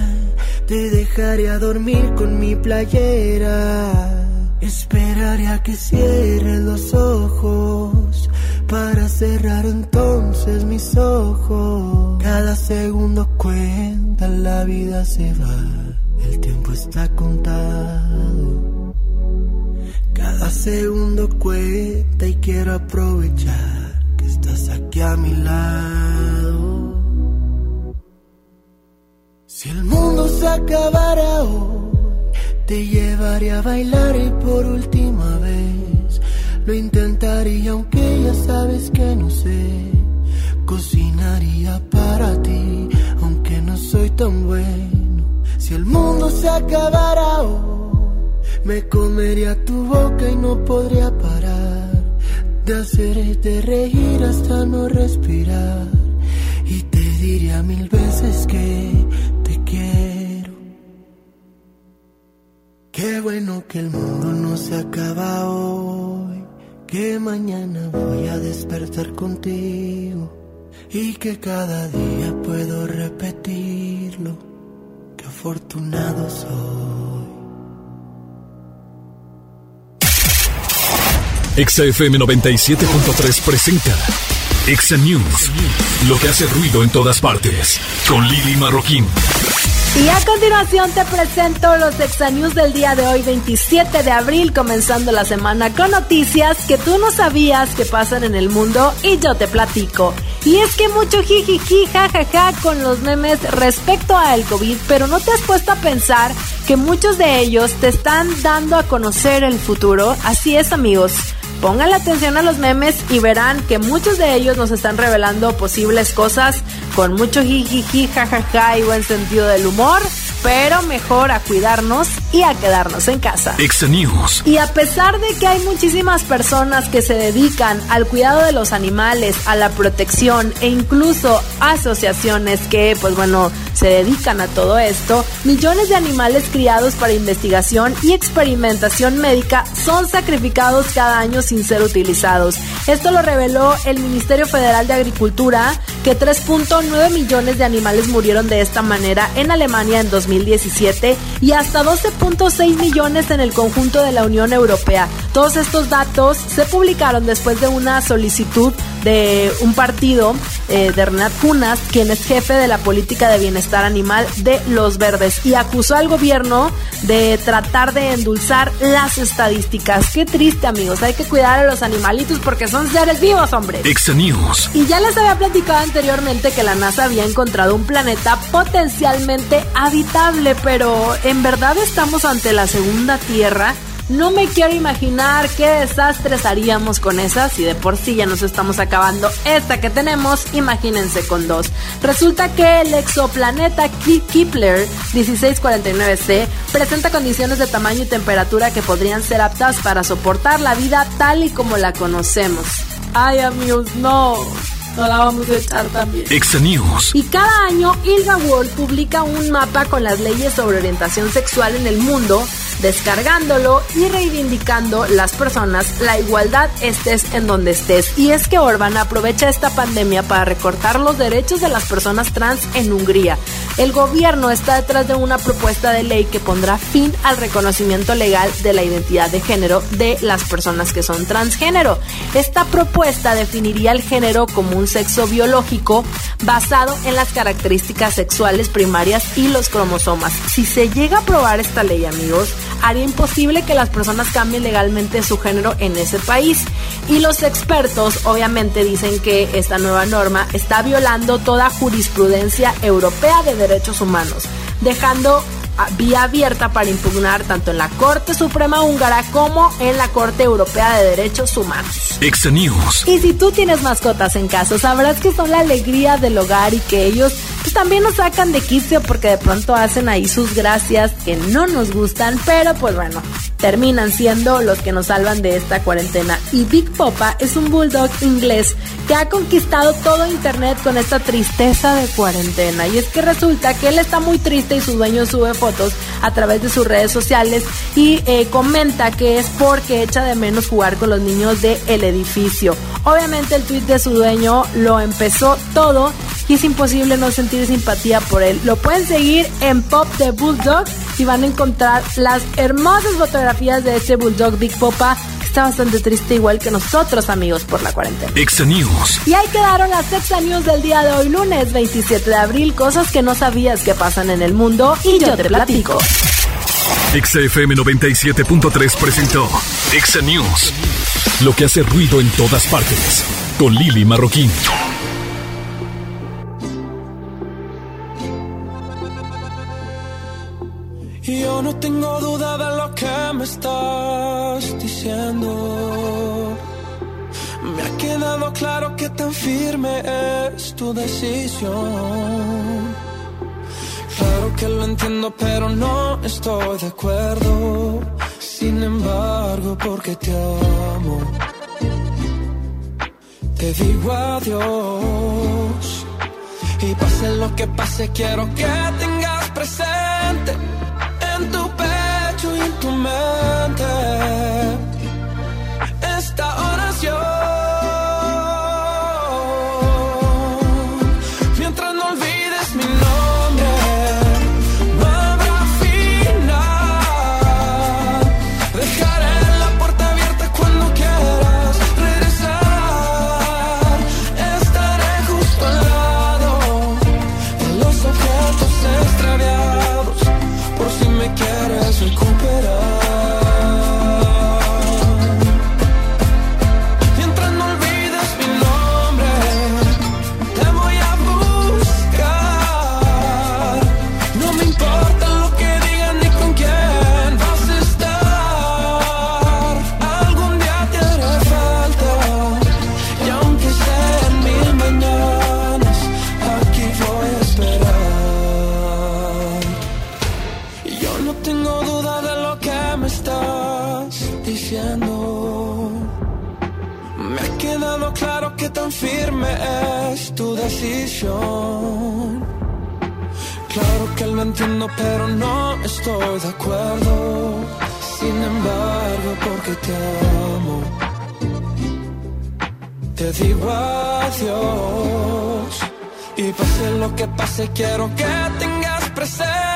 Te dejaría dormir con mi playera. Esperaría a que cierres los ojos para cerrar entonces mis ojos. Cada segundo cuenta, la vida se va, el tiempo está contado. Cada segundo cuenta y quiero aprovechar que estás aquí a mi lado. Si el mundo se acabara hoy, te llevaría a bailar y por última vez lo intentaría aunque ya sabes que no sé. Cocinaría para ti aunque no soy tan bueno. Si el mundo se acabara hoy, me comería tu boca y no podría parar de hacerte reír hasta no respirar. Y te diría mil veces que te quiero. Qué bueno que el mundo no se acaba hoy. Que mañana voy a despertar contigo. Y que cada día puedo repetirlo. Qué afortunado soy. XFM 97.3 presenta Exa News. Lo que hace ruido en todas partes. Con Lili Marroquín. Y a continuación te presento los Exanews del día de hoy, 27 de abril, comenzando la semana con noticias que tú no sabías que pasan en el mundo y yo te platico. Y es que mucho jijiji, jajaja con los memes respecto al COVID, pero no te has puesto a pensar que muchos de ellos te están dando a conocer el futuro. Así es, amigos. Pongan atención a los memes y verán que muchos de ellos nos están revelando posibles cosas con mucho jijiji, jajaja y buen sentido del humor pero mejor a cuidarnos y a quedarnos en casa. News. Y a pesar de que hay muchísimas personas que se dedican al cuidado de los animales, a la protección e incluso asociaciones que, pues bueno, se dedican a todo esto, millones de animales criados para investigación y experimentación médica son sacrificados cada año sin ser utilizados. Esto lo reveló el Ministerio Federal de Agricultura, que 3.9 millones de animales murieron de esta manera en Alemania en 2017 y hasta 12.6 millones en el conjunto de la Unión Europea. Todos estos datos se publicaron después de una solicitud de un partido eh, de Renat Kunas, quien es jefe de la política de bienestar animal de Los Verdes, y acusó al gobierno de tratar de endulzar las estadísticas. Qué triste, amigos. Hay que cuidar a los animalitos porque son seres vivos, hombre. News. Y ya les había platicado anteriormente que la NASA había encontrado un planeta potencialmente habitable, pero ¿en verdad estamos ante la segunda Tierra? No me quiero imaginar qué desastres haríamos con esas si de por sí ya nos estamos acabando esta que tenemos, imagínense con dos. Resulta que el exoplaneta Kepler 1649c presenta condiciones de tamaño y temperatura que podrían ser aptas para soportar la vida tal y como la conocemos. Ay amigos, no no la vamos a echar también. News. Y cada año Ilga World publica un mapa con las leyes sobre orientación sexual en el mundo descargándolo y reivindicando las personas la igualdad estés en donde estés. Y es que Orban aprovecha esta pandemia para recortar los derechos de las personas trans en Hungría. El gobierno está detrás de una propuesta de ley que pondrá fin al reconocimiento legal de la identidad de género de las personas que son transgénero. Esta propuesta definiría el género como un sexo biológico basado en las características sexuales primarias y los cromosomas. Si se llega a aprobar esta ley, amigos, haría imposible que las personas cambien legalmente su género en ese país. Y los expertos obviamente dicen que esta nueva norma está violando toda jurisprudencia europea de derechos humanos, dejando vía abierta para impugnar tanto en la Corte Suprema húngara como en la Corte Europea de Derechos Humanos. News. Y si tú tienes mascotas en casa, sabrás que son la alegría del hogar y que ellos pues, también nos sacan de quicio porque de pronto hacen ahí sus gracias que no nos gustan, pero pues bueno, terminan siendo los que nos salvan de esta cuarentena. Y Big Popa es un bulldog inglés que ha conquistado todo internet con esta tristeza de cuarentena. Y es que resulta que él está muy triste y su dueño sube fotos a través de sus redes sociales y eh, comenta que es porque echa de menos jugar con los niños del edificio. Obviamente el tweet de su dueño lo empezó todo y es imposible no sentir simpatía por él. Lo pueden seguir en Pop de Bulldog y van a encontrar las hermosas fotografías de este Bulldog Big Popa está bastante triste igual que nosotros amigos por la cuarentena. News. Y ahí quedaron las Exa News del día de hoy lunes 27 de abril, cosas que no sabías que pasan en el mundo y yo te platico. XFM 97.3 presentó Exa News. Lo que hace ruido en todas partes. Con Lili Marroquín. Yo no tengo duda de lo que me estás diciendo. Me ha quedado claro que tan firme es tu decisión. Claro que lo entiendo, pero no estoy de acuerdo. Sin embargo, porque te amo, te digo adiós. Y pase lo que pase, quiero que tengas presente esta oración. lo entiendo, pero no estoy de acuerdo. Sin embargo, porque te amo, te digo adiós. Y pase lo que pase, quiero que tengas presente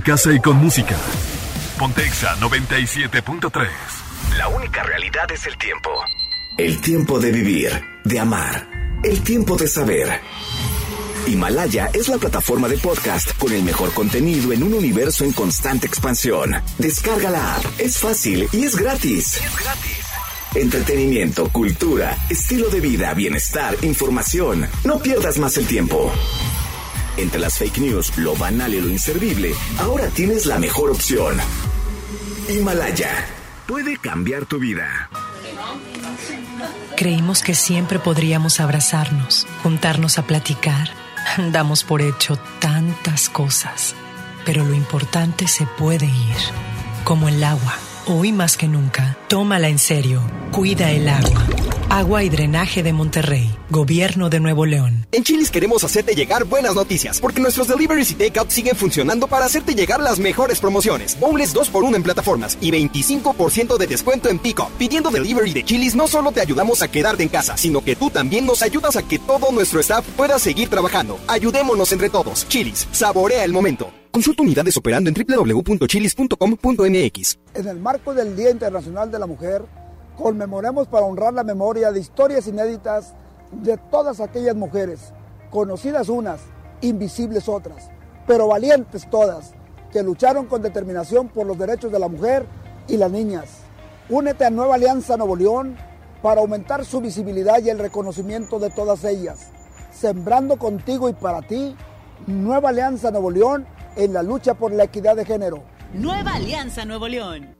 casa y con música. Pontexa 97.3. La única realidad es el tiempo. El tiempo de vivir, de amar, el tiempo de saber. Himalaya es la plataforma de podcast con el mejor contenido en un universo en constante expansión. Descarga la app, es fácil y es gratis. Es gratis. Entretenimiento, cultura, estilo de vida, bienestar, información. No pierdas más el tiempo. Entre las fake news, lo banal y lo inservible, ahora tienes la mejor opción. Himalaya puede cambiar tu vida. Creímos que siempre podríamos abrazarnos, juntarnos a platicar. Damos por hecho tantas cosas, pero lo importante se puede ir, como el agua. Hoy más que nunca, tómala en serio. Cuida el agua. Agua y Drenaje de Monterrey, Gobierno de Nuevo León. En Chilis queremos hacerte llegar buenas noticias, porque nuestros deliveries y takeout siguen funcionando para hacerte llegar las mejores promociones. Bowls 2x1 en plataformas y 25% de descuento en pico. Pidiendo delivery de Chilis no solo te ayudamos a quedarte en casa, sino que tú también nos ayudas a que todo nuestro staff pueda seguir trabajando. Ayudémonos entre todos. Chilis, saborea el momento. Consulta unidades operando en www.chilis.com.mx. En el marco del Día Internacional de la Mujer, conmemoremos para honrar la memoria de historias inéditas de todas aquellas mujeres, conocidas unas, invisibles otras, pero valientes todas, que lucharon con determinación por los derechos de la mujer y las niñas. Únete a Nueva Alianza Nuevo León para aumentar su visibilidad y el reconocimiento de todas ellas, sembrando contigo y para ti Nueva Alianza Nuevo León en la lucha por la equidad de género. Nueva Alianza Nuevo León.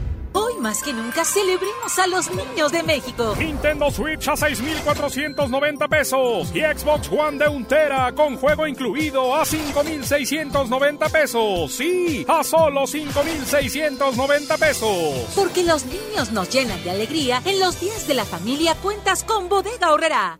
Hoy más que nunca celebremos a los niños de México. Nintendo Switch a 6,490 pesos y Xbox One de untera con juego incluido a 5,690 pesos. Sí, a solo 5,690 pesos. Porque los niños nos llenan de alegría. En los días de la familia cuentas con Bodega Horrera.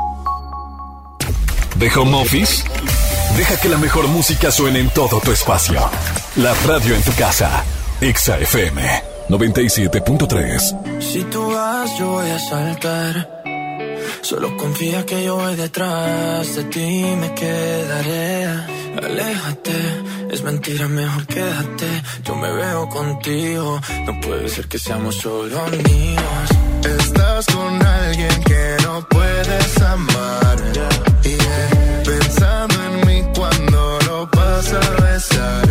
¿De home office? Deja que la mejor música suene en todo tu espacio. La radio en tu casa. Exa FM 97.3. Si tú vas, yo voy a saltar. Solo confía que yo voy detrás de ti, me quedaré. Aléjate, es mentira, mejor quédate. Yo me veo contigo, no puede ser que seamos solo amigos. Estás con alguien que no puedes amar. Yeah. Pensando en mí cuando lo vas a besar.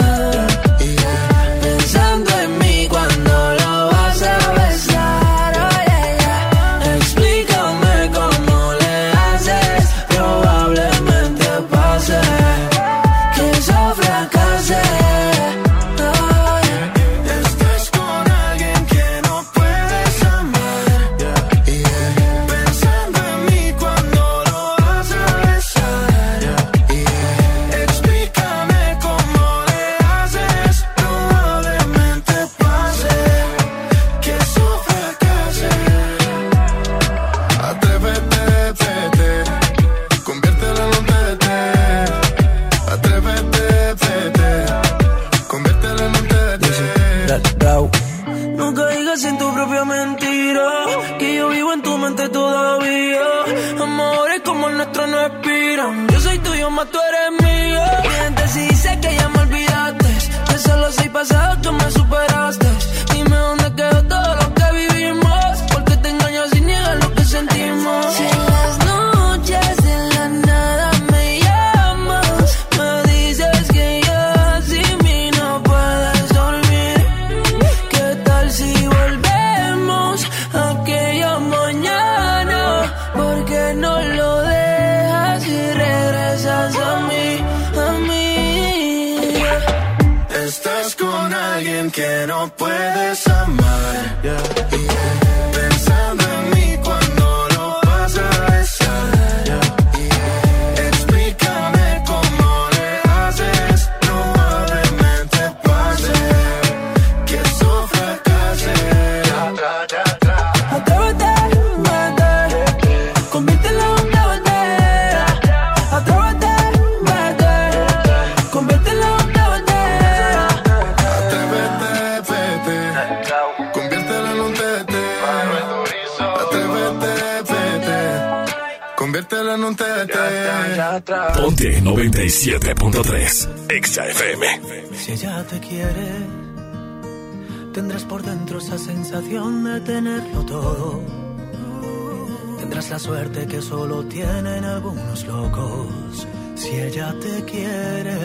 conviértelo en un tete. Ponte 97.3 Exa FM. Si ella te quiere, tendrás por dentro esa sensación de tenerlo todo. Tendrás la suerte que solo tienen algunos locos. Si ella te quiere,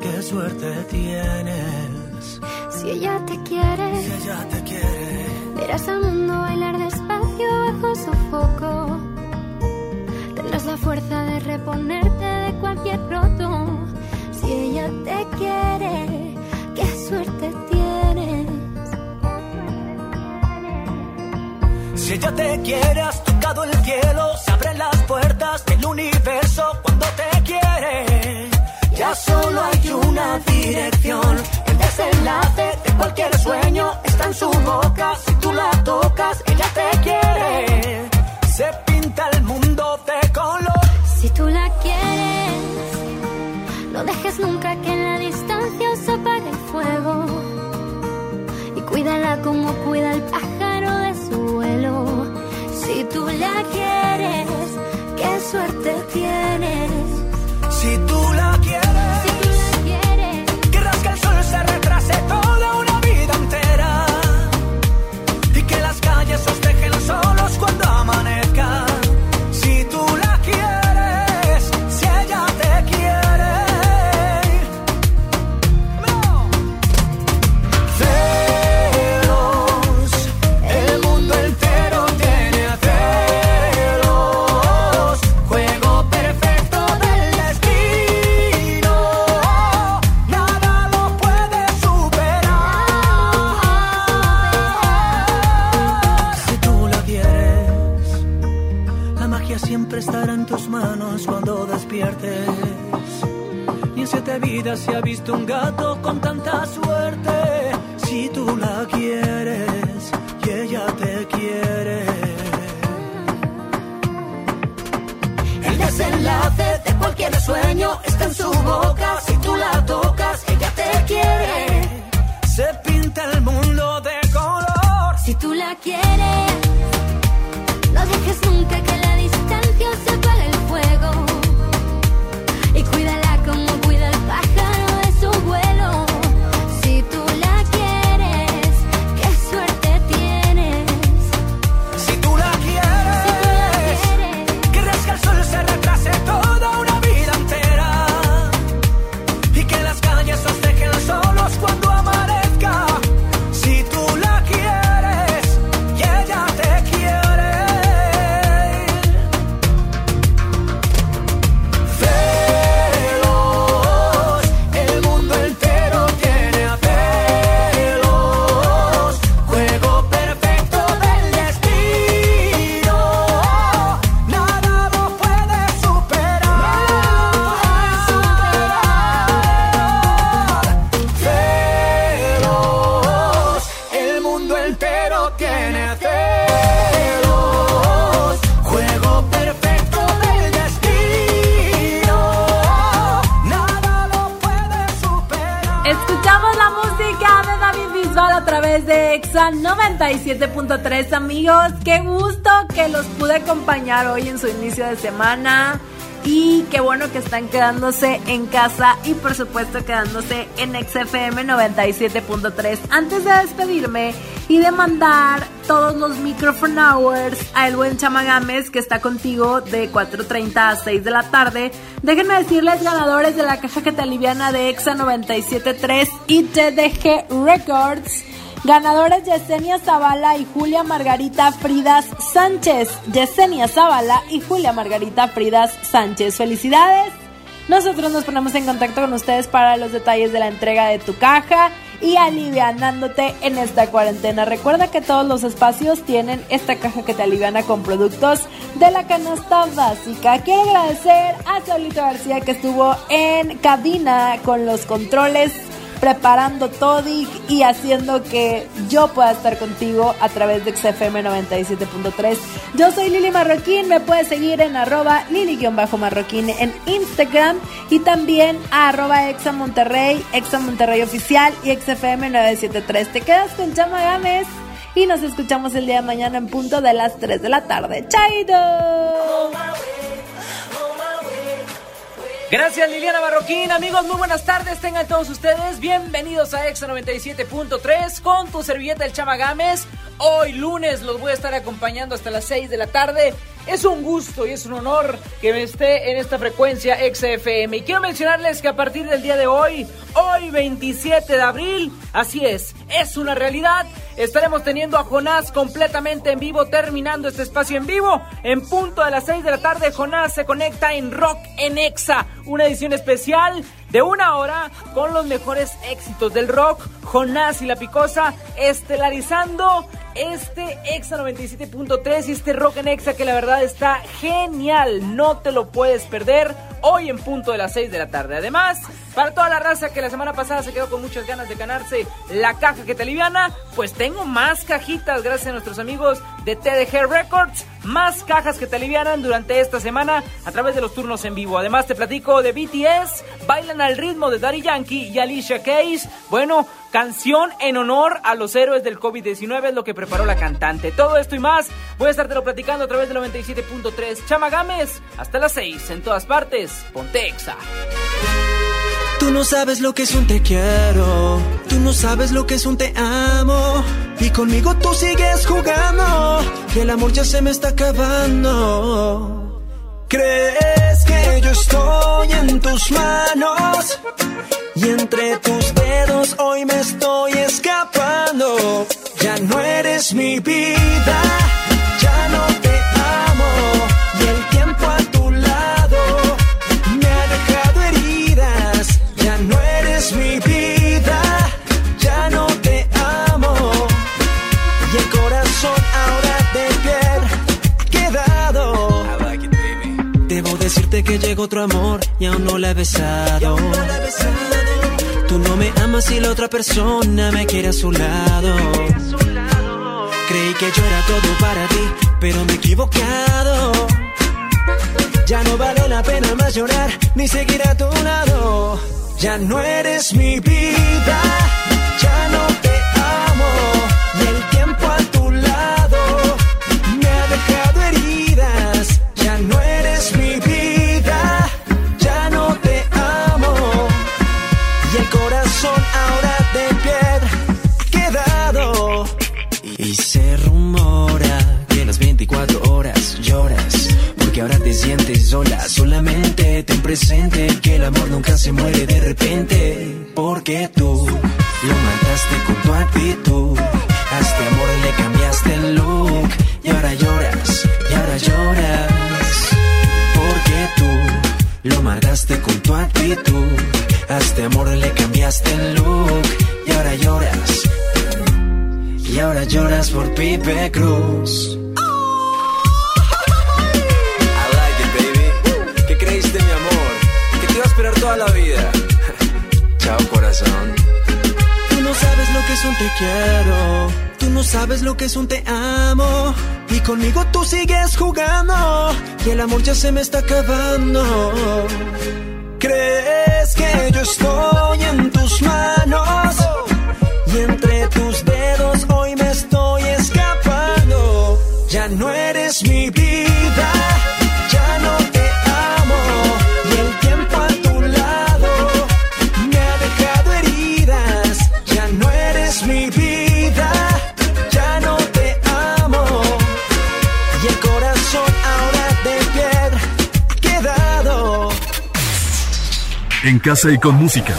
qué suerte tienes. Si ella te quiere, Si ella te quiere, verás al mundo bailar despacio bajo su foco. Tendrás la fuerza de reponerte de cualquier roto. Si ella te quiere, qué suerte tienes. Si ella te quiere, has tocado el cielo, se abren las puertas del universo cuando te quiere. Ya solo hay una dirección, el desenlace de cualquier sueño está en su boca. Si tú la tocas, ella te quiere. Se pinta el mundo de color. Si tú la quieres, no dejes nunca que en la distancia se apague el fuego. Y cuídala como cuida el pájaro de su vuelo. Si tú la quieres, qué suerte tienes. Si tú la quieres, Si tú la quieres, querrás que el sol se retrase toda una vida entera. Y que las calles os dejen solos cuando vidas se ha visto un gato con tanta suerte. Si tú la quieres y ella te quiere. El desenlace de cualquier sueño está en su boca. Si tú la tocas, ella te quiere. Se pinta el mundo de color. si tú la quieres, no dejes nunca que la 97.3 amigos. Qué gusto que los pude acompañar hoy en su inicio de semana. Y qué bueno que están quedándose en casa y por supuesto quedándose en XFM 97.3. Antes de despedirme y de mandar todos los microphone hours a el buen Chama Gámez que está contigo de 4.30 a 6 de la tarde, déjenme decirles ganadores de la caja que te aliviana de EXA 97.3 y TDG Records. Ganadores Yesenia Zavala y Julia Margarita Fridas Sánchez. Yesenia Zavala y Julia Margarita Fridas Sánchez. Felicidades. Nosotros nos ponemos en contacto con ustedes para los detalles de la entrega de tu caja y alivianándote en esta cuarentena. Recuerda que todos los espacios tienen esta caja que te aliviana con productos de la canasta básica. Quiero agradecer a Saulito García que estuvo en cabina con los controles preparando todo y, haciendo que yo pueda estar contigo a través de XFM 97.3. Yo soy Lili Marroquín, me puedes seguir en arroba Lili-Marroquín en Instagram y también a arroba Exa Monterrey, Oficial y XFM 973. Te quedas con Chama Gámez y nos escuchamos el día de mañana en punto de las 3 de la tarde. ¡Chaito! Gracias Liliana Barroquín, amigos, muy buenas tardes, tengan todos ustedes bienvenidos a Exa 97.3 con tu servilleta el Chama Gámez. Hoy lunes los voy a estar acompañando hasta las 6 de la tarde. Es un gusto y es un honor que me esté en esta frecuencia XFM. Y quiero mencionarles que a partir del día de hoy, hoy 27 de abril, así es, es una realidad. Estaremos teniendo a Jonás completamente en vivo, terminando este espacio en vivo. En punto de las 6 de la tarde, Jonás se conecta en Rock en Exa, una edición especial de una hora con los mejores éxitos del rock. Jonás y la Picosa estelarizando este Exa 97.3 y este Rock en Exa que la verdad está genial. No te lo puedes perder hoy en punto de las 6 de la tarde. Además, para toda la raza que la semana pasada se quedó con muchas ganas de ganarse la caja que te liviana, pues tengo más cajitas gracias a nuestros amigos de TDG Records. Más cajas que te alivianan durante esta semana a través de los turnos en vivo. Además te platico de BTS, bailan al ritmo de Daddy Yankee y Alicia Keys. Bueno, canción en honor a los héroes del COVID-19 es lo que preparó la cantante. Todo esto y más voy a estártelo platicando a través del 97.3 Chama Gámez. Hasta las 6 en todas partes. Pontexa. Tú no sabes lo que es un te quiero, tú no sabes lo que es un te amo. Y conmigo tú sigues jugando, y el amor ya se me está acabando. ¿Crees que yo estoy en tus manos? Y entre tus dedos hoy me estoy escapando. Ya no eres mi vida, ya no te amo. Y el tiempo a llegó otro amor y aún no la he besado. Tú no me amas y la otra persona me quiere a su lado. Creí que yo era todo para ti, pero me he equivocado. Ya no vale la pena más llorar ni seguir a tu lado. Ya no eres mi vida, ya no 24 horas lloras. Porque ahora te sientes sola. Solamente ten presente que el amor nunca se muere de repente. Porque tú lo mataste con tu actitud. A este amor le cambiaste el look. Y ahora lloras, y ahora lloras. Porque tú lo mataste con tu actitud. A este amor le cambiaste el look. Y ahora lloras. Y ahora lloras por Pipe Cruz. Toda la vida. Chao, corazón. Tú no sabes lo que es un te quiero. Tú no sabes lo que es un te amo. Y conmigo tú sigues jugando. Y el amor ya se me está acabando. ¿Crees que yo estoy en tus manos? Y entre tus dedos hoy me estoy escapando. Ya no eres mi En casa y con música.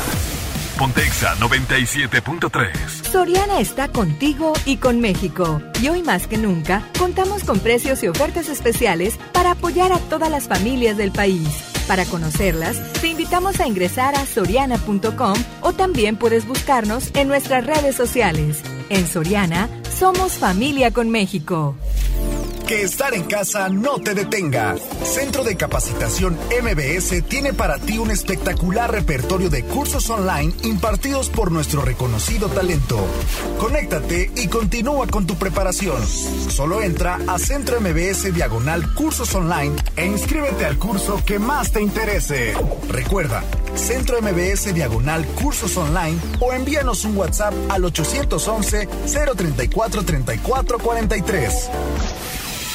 Pontexa 97.3. Soriana está contigo y con México. Y hoy más que nunca, contamos con precios y ofertas especiales para apoyar a todas las familias del país. Para conocerlas, te invitamos a ingresar a soriana.com o también puedes buscarnos en nuestras redes sociales. En Soriana, somos familia con México. Que estar en casa no te detenga. Centro de Capacitación MBS tiene para ti un espectacular repertorio de cursos online impartidos por nuestro reconocido talento. Conéctate y continúa con tu preparación. Solo entra a Centro MBS Diagonal Cursos Online e inscríbete al curso que más te interese. Recuerda, Centro MBS Diagonal Cursos Online o envíanos un WhatsApp al 811 034 34 43.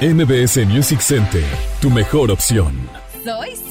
MBS Music Center, tu mejor opción.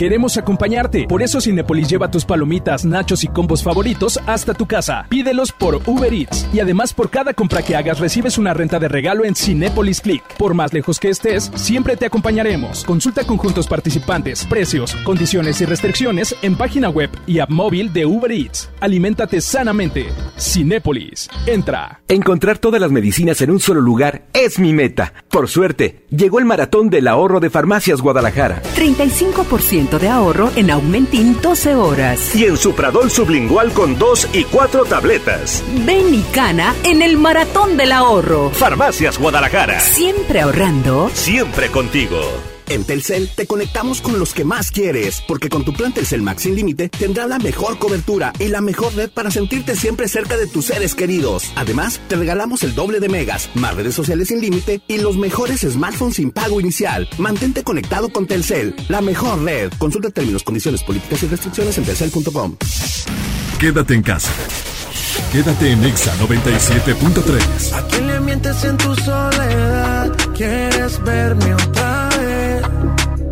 Queremos acompañarte, por eso Cinepolis lleva tus palomitas, nachos y combos favoritos hasta tu casa. Pídelos por Uber Eats y además por cada compra que hagas recibes una renta de regalo en Cinepolis Click. Por más lejos que estés, siempre te acompañaremos. Consulta conjuntos participantes, precios, condiciones y restricciones en página web y app móvil de Uber Eats. Aliméntate sanamente. Cinépolis. Entra. Encontrar todas las medicinas en un solo lugar es mi meta. Por suerte, llegó el maratón del ahorro de Farmacias Guadalajara. 35% de ahorro en Aumentin 12 horas. Y en Supradol sublingual con 2 y 4 tabletas. Ven y cana en el maratón del ahorro. Farmacias Guadalajara. Siempre ahorrando. Siempre contigo. En Telcel te conectamos con los que más quieres, porque con tu plan Telcel Max sin límite tendrás la mejor cobertura y la mejor red para sentirte siempre cerca de tus seres queridos. Además, te regalamos el doble de megas, más redes sociales sin límite y los mejores smartphones sin pago inicial. Mantente conectado con Telcel, la mejor red. Consulta términos, condiciones, políticas y restricciones en telcel.com. Quédate en casa. Quédate en Exa 97.3. ¿A quién le mientes en tu soledad? ¿Quieres verme otra vez?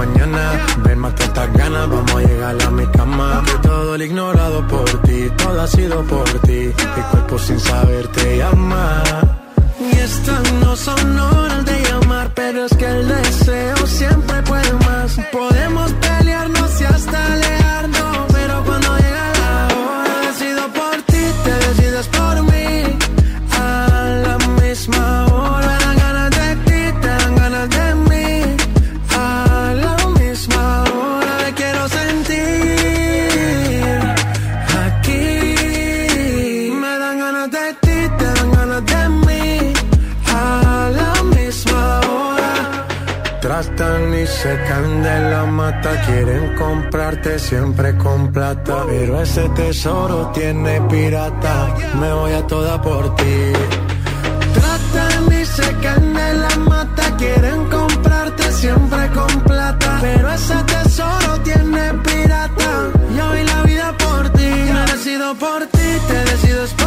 mañana. Ven más que estas ganas, vamos a llegar a mi cama. Que todo el ignorado por ti, todo ha sido por ti. Mi cuerpo sin saber te llama. Y estas no son horas de llamar, pero es que el deseo siempre puede más. Podemos pelearnos y hasta alejarnos, mata, quieren comprarte siempre con plata. Pero ese tesoro tiene pirata, me voy a toda por ti. Tratan y se caen de la mata, quieren comprarte siempre con plata. Pero ese tesoro tiene pirata, yo doy la vida por ti. Me decido por ti, te decides por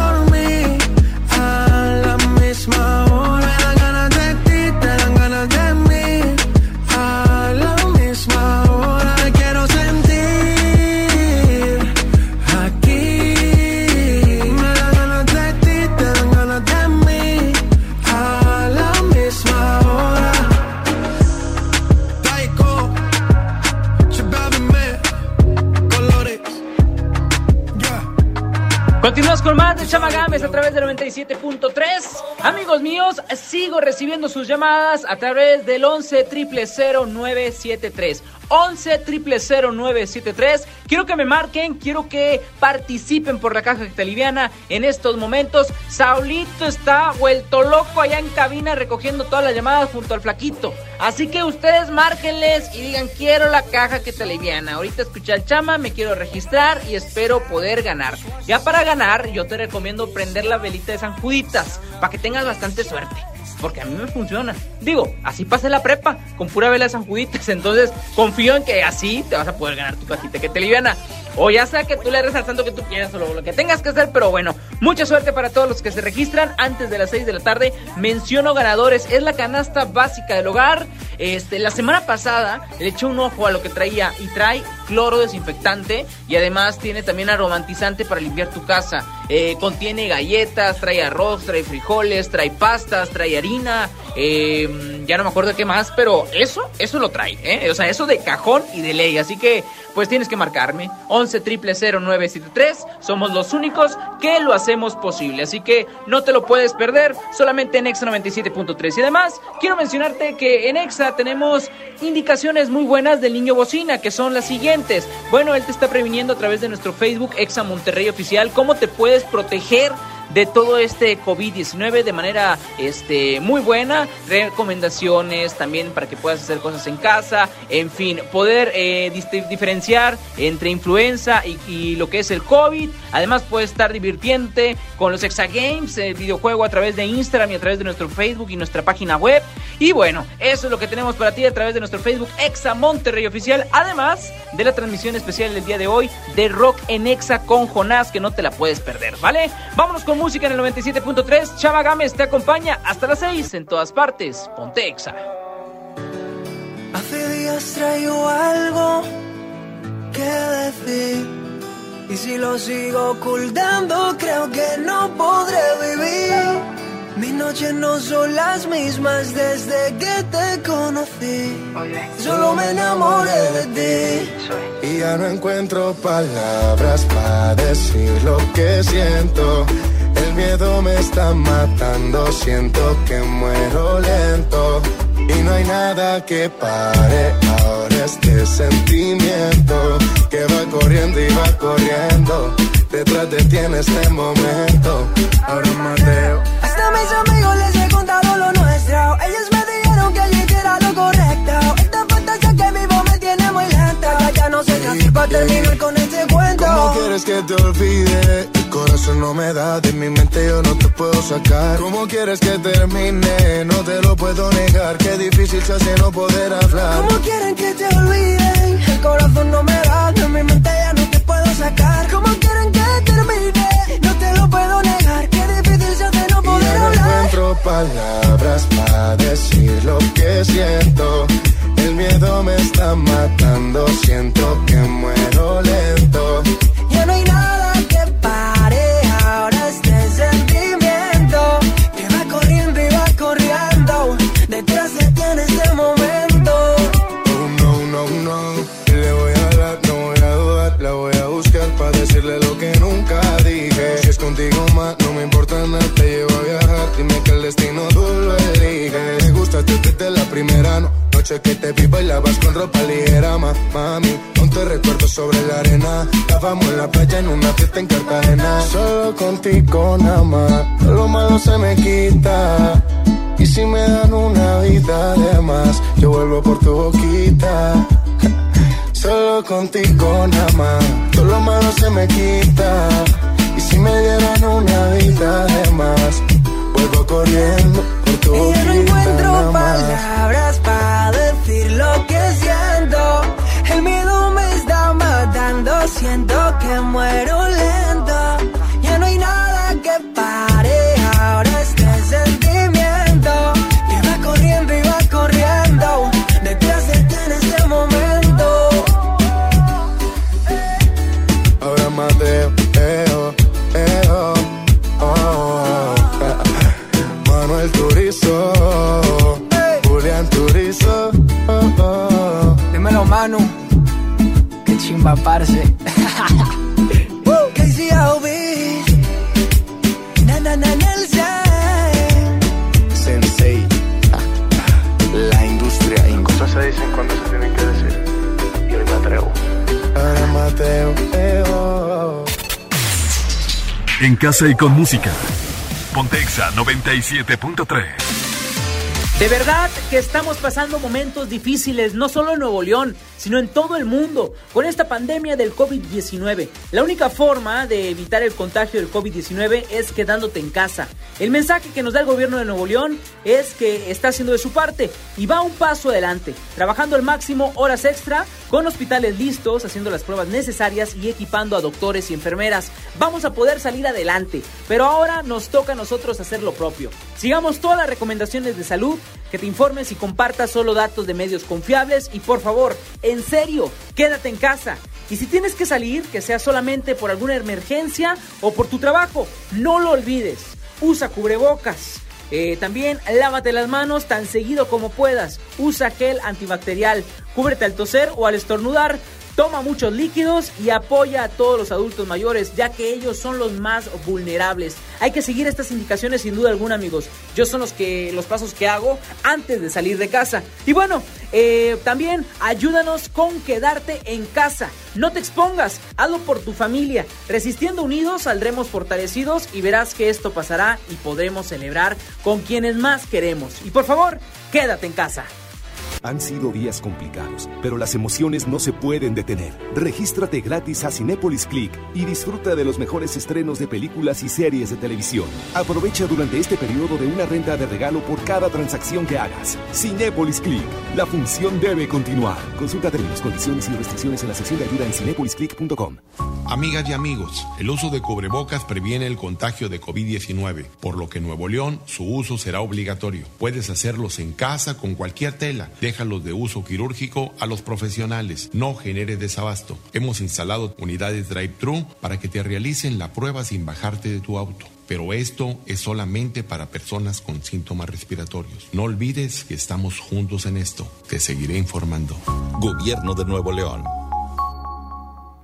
con más de Chamagames a través del 97.3. Amigos míos, sigo recibiendo sus llamadas a través del 11 973 11 973 Quiero que me marquen, quiero que participen por la caja liviana en estos momentos. Saulito está vuelto loco allá en cabina recogiendo todas las llamadas junto al flaquito. Así que ustedes márquenles y digan quiero la caja que te. Ahorita escuché al chama, me quiero registrar y espero poder ganar. Ya para ganar, yo te recomiendo prender la velita de San Juditas para que tengas bastante suerte porque a mí me funciona. Digo, así pasé la prepa, con pura vela de San Juditas. Entonces, confío en que así te vas a poder ganar tu cajita que te liviana. O ya sea que tú le rezas tanto que tú quieras o lo, que tengas que hacer, pero bueno, mucha suerte para todos los que se registran antes de las 6 de la tarde. Menciono ganadores, es la canasta básica del hogar. Este, la semana pasada le eché un ojo a lo que traía y trae cloro desinfectante y además tiene también aromantizante para limpiar tu casa. Eh, contiene galletas, trae arroz, trae frijoles, trae pastas, trae harina, eh, ya no me acuerdo qué más, pero eso, eso lo trae, ¿eh? o sea, eso de cajón y de ley. Así que pues tienes que marcarme 11 0973 somos los únicos que lo hacemos posible. Así que no te lo puedes perder solamente en Exa 97.3 y además quiero mencionarte que en Exa tenemos indicaciones muy buenas del niño bocina que son las siguientes. Bueno él te está previniendo a través de nuestro Facebook Exa Monterrey oficial cómo te puedes proteger de todo este COVID-19 de manera este, muy buena. Recomendaciones también para que puedas hacer cosas en casa. En fin, poder eh, diferenciar entre influenza y, lo que es el COVID. Además, puedes estar divirtiéndote con los Exa Games, el videojuego a través de Instagram y a través de nuestro Facebook y nuestra página web. Y bueno, eso es lo que tenemos para ti a través de nuestro Facebook Exa Monterrey Oficial. Además de la transmisión especial del día de hoy de Rock en Exa con Jonás, que no te la puedes perder, ¿vale? Vámonos con música en el 97.3. Chava Gámez te acompaña hasta las 6 en todas partes. Ponte Exa. Hace días traigo algo que decir. Y si lo sigo ocultando, creo que no podré vivir. Mis noches no son las mismas desde que te conocí. Solo me enamoré de ti. Y ya no encuentro palabras para decir lo que siento. Miedo me está matando, siento que muero lento. Y no hay nada que pare ahora este sentimiento que va corriendo y va corriendo. Detrás de ti en este momento. Ahora Mateo a mis amigos les he contado lo nuestro. Ellos no sé qué hacer para terminar con este cuento. ¿Cómo quieres que te olvide? El corazón no me da, de mi mente yo no te puedo sacar. ¿Cómo quieres que termine? No te lo puedo negar. Qué difícil se hace no poder hablar. ¿Cómo quieren que te olviden? El corazón no me da, de mi mente ya no te puedo sacar. ¿Cómo quieren que termine? No te lo puedo negar. Qué difícil se hace no encuentro palabras para decir lo que siento. El miedo me está matando, siento que muero lento. Ya no hay nada que pare ahora este sentimiento que va corriendo y va corriendo detrás de ti en este momento. Oh no, no, no, le voy a hablar, no voy a dudar, la voy a buscar para decirle lo que nunca dije. Si es contigo más, no me importa nada, te llevo a viajar Dime que el destino tú lo eliges. Me gustaste desde la primera noche que te vi bailabas con ropa ligera, mami. Aún te recuerdo sobre la arena. Estábamos en la playa en una fiesta en Cartagena. Solo contigo nada más, lo malo se me quita. Y si me dan una vida de más, yo vuelvo por tu boquita. Solo contigo nada más, todo lo malo se me quita. Y si me dieran una vida de más, vuelvo corriendo por tu Y yo no encuentro palabras para decir lo que siento. El miedo me está matando, siento que muero lento. empaparse. Uh. Sensei, la industria y cosas se dicen cuando se tienen que decir. Y hoy me atrevo. Ahora Mateo. En casa y con música. Pontexa 97.3. De verdad que estamos pasando momentos difíciles, no solo en Nuevo León, sino en todo el mundo, con esta pandemia del COVID-19. La única forma de evitar el contagio del COVID-19 es quedándote en casa. El mensaje que nos da el gobierno de Nuevo León es que está haciendo de su parte y va un paso adelante, trabajando al máximo horas extra, con hospitales listos, haciendo las pruebas necesarias y equipando a doctores y enfermeras. Vamos a poder salir adelante, pero ahora nos toca a nosotros hacer lo propio. Sigamos todas las recomendaciones de salud que te informes y compartas solo datos de medios confiables y por favor, en serio, quédate en casa. Y si tienes que salir, que sea solamente por alguna emergencia o por tu trabajo, no lo olvides. Usa cubrebocas. Eh, también lávate las manos tan seguido como puedas. Usa gel antibacterial. Cúbrete al toser o al estornudar. Toma muchos líquidos y apoya a todos los adultos mayores, ya que ellos son los más vulnerables. Hay que seguir estas indicaciones sin duda alguna, amigos. Yo son los que los pasos que hago antes de salir de casa. Y bueno, eh, también ayúdanos con quedarte en casa. No te expongas, hazlo por tu familia. Resistiendo unidos saldremos fortalecidos y verás que esto pasará y podremos celebrar con quienes más queremos. Y por favor, quédate en casa. Han sido días complicados, pero las emociones no se pueden detener. Regístrate gratis a Cinépolis Click y disfruta de los mejores estrenos de películas y series de televisión. Aprovecha durante este periodo de una renta de regalo por cada transacción que hagas. Cinépolis Click. La función debe continuar. Consulta términos, condiciones y restricciones en la sección de ayuda en cinepolisclick.com. Amigas y amigos, el uso de cubrebocas previene el contagio de COVID-19, por lo que en Nuevo León su uso será obligatorio. Puedes hacerlos en casa con cualquier tela déjalos de uso quirúrgico a los profesionales. No genere desabasto. Hemos instalado unidades drive-thru para que te realicen la prueba sin bajarte de tu auto. Pero esto es solamente para personas con síntomas respiratorios. No olvides que estamos juntos en esto. Te seguiré informando. Gobierno de Nuevo León.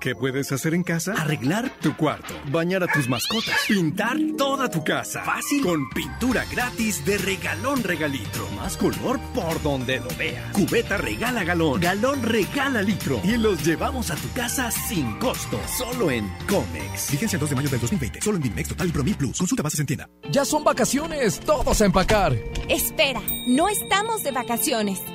¿Qué puedes hacer en casa? Arreglar tu cuarto, bañar a tus mascotas, pintar toda tu casa. Fácil. Con pintura gratis de regalón regalitro. Más color por donde lo veas. Cubeta regala galón, galón regala litro. Y los llevamos a tu casa sin costo. Solo en Comex. Vigencia el 2 de mayo del 2020. Solo en Dimex Total y Plus. Consulta bases en tienda. Ya son vacaciones. Todos a empacar. Espera, no estamos de vacaciones.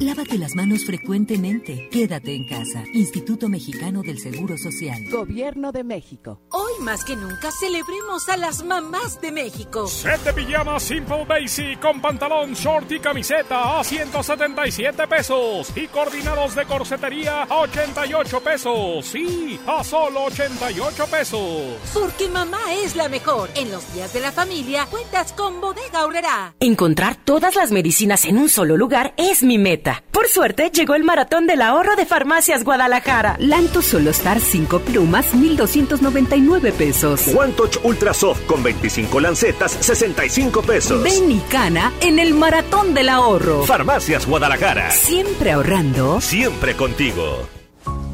Lávate las manos frecuentemente. Quédate en casa. Instituto Mexicano del Seguro Social. Gobierno de México. Hoy más que nunca celebremos a las mamás de México. Set de pijamas Simple Basic con pantalón, short y camiseta a 177 pesos. Y coordinados de corsetería a 88 pesos. Sí, a solo 88 pesos. Porque mamá es la mejor. En los días de la familia cuentas con Bodega Aurrera. Encontrar todas las medicinas en un solo lugar es mi meta. Por suerte, llegó el maratón del ahorro de Farmacias Guadalajara. Lanto Solo Star 5 plumas, 1,299 pesos. One Touch Ultra Soft con 25 lancetas, 65 pesos. Ven y cana en el maratón del ahorro. Farmacias Guadalajara. Siempre ahorrando. Siempre contigo.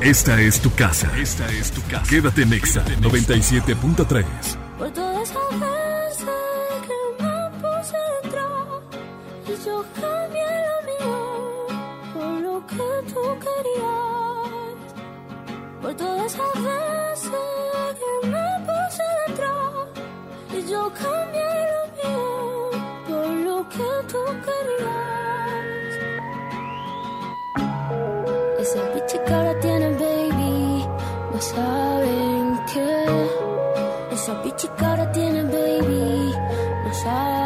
Esta es tu casa. Esta es tu casa. Quédate en Exa 97.3. Por toda esa fuerza que me puse dentro, y yo cambié lo mío por lo que tú querías. Por toda esa fuerza que me puse dentro, y yo cambié lo mío por lo que tú querías. dicen que chica tiene baby, no saben que esa pichicara tiene baby, no saben.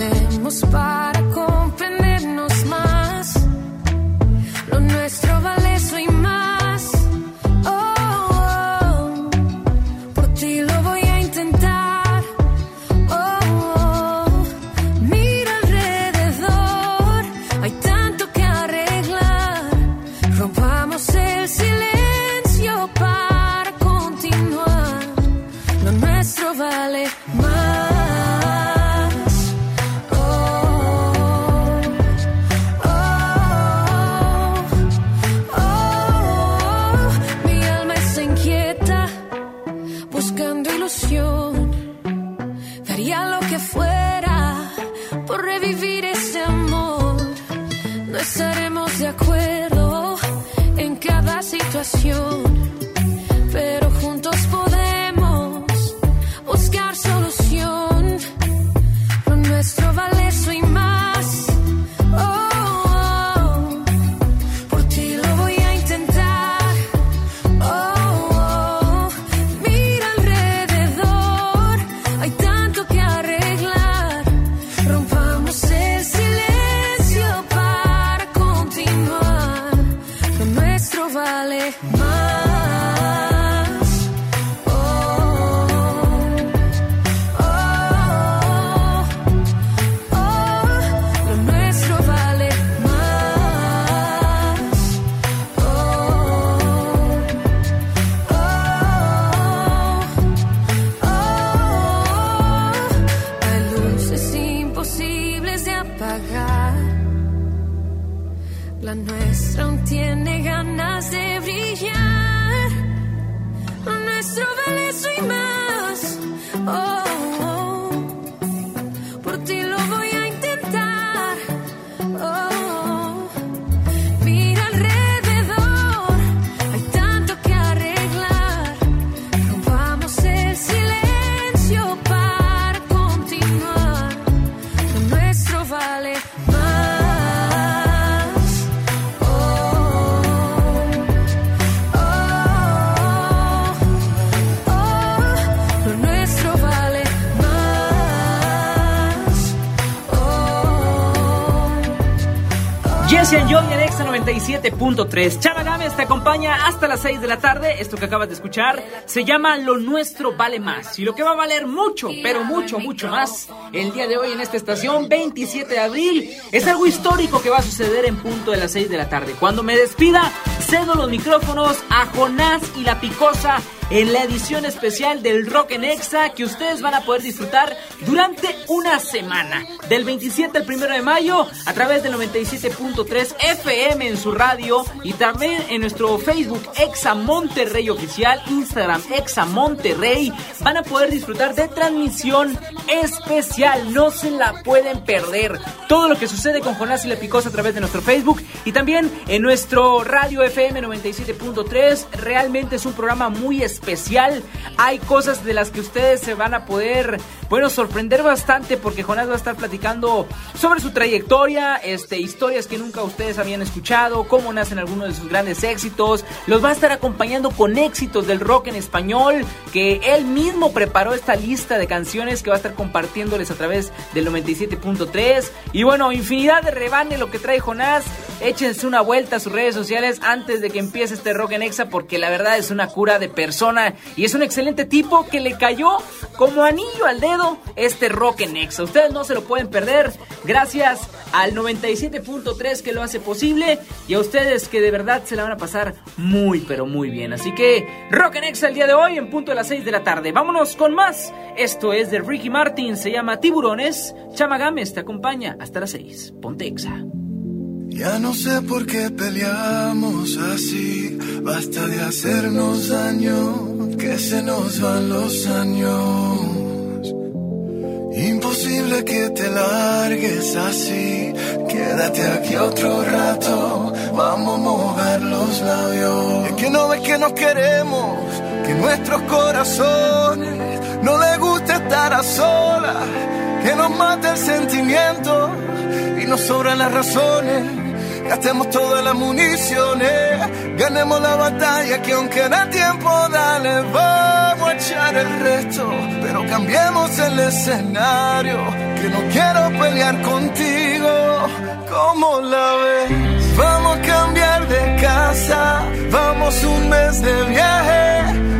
Hablemos para comprendernos más. Lo nuestro vale 97.3. Chava Gámez te acompaña hasta las 6 de la tarde. Esto que acabas de escuchar se llama Lo Nuestro Vale Más. Y lo que va a valer mucho, pero mucho, mucho más el día de hoy en esta estación, 27 de abril, es algo histórico que va a suceder en punto de las 6 de la tarde. Cuando me despida, cedo los micrófonos a Jonás y la Picosa en la edición especial del Rock en Exa que ustedes van a poder disfrutar durante una semana. Del 27 al 1 de mayo a través del 97.3 FM en su radio y también en nuestro Facebook Exa Monterrey Oficial, Instagram Exa Monterrey. Van a poder disfrutar de transmisión especial. No se la pueden perder. Todo lo que sucede con Jonás y la Picosa a través de nuestro Facebook y también en nuestro radio FM 97.3. Realmente es un programa muy especial. Hay cosas de las que ustedes se van a poder, bueno, sorprender bastante porque Jonás va a estar platicando sobre su trayectoria, este, historias que nunca ustedes habían escuchado, cómo nacen algunos de sus grandes éxitos. Los va a estar acompañando con éxitos del rock en español, que él mismo preparó esta lista de canciones que va a estar compartiéndoles a través del 97.3. Y bueno, infinidad de rebane lo que trae Jonás. Échense una vuelta a sus redes sociales antes de que empiece este rock en Exa porque la verdad es una cura de personas y es un excelente tipo que le cayó como anillo al dedo este rock en Exa. Ustedes no se lo pueden perder gracias al 97.3 que lo hace posible y a ustedes que de verdad se la van a pasar muy pero muy bien. Así que rock en Exa el día de hoy en punto de las 6 de la tarde. Vámonos con más. Esto es de Ricky Martin, se llama Tiburones. Chama Gámez te acompaña hasta las 6. Ponte Exa. Ya no sé por qué peleamos así, basta de hacernos daño, que se nos van los años. Imposible que te largues así, quédate aquí otro rato, vamos a mover los labios. Es que no ves que nos queremos, que nuestros corazones no les gusta estar a solas, que nos mate el sentimiento y nos sobran las razones Gastemos todas las municiones, ganemos la batalla que aunque da tiempo, dale, vamos a echar el resto, pero cambiemos el escenario, que no quiero pelear contigo, como la ves? Vamos a cambiar de casa, vamos un mes de viaje,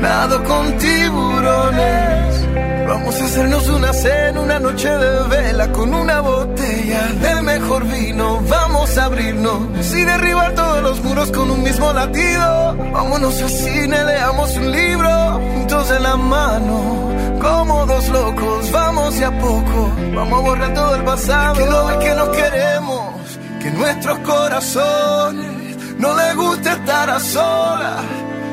nado con tiburones. Vamos a hacernos una cena, una noche de vela con una botella del mejor vino. Vamos a abrirnos y derribar todos los muros con un mismo latido. Vámonos al cine, leamos un libro juntos en la mano. Como dos locos, vamos de a poco. Vamos a borrar todo el pasado. Que no es que nos queremos, que nuestros corazones no le gusta estar a solas,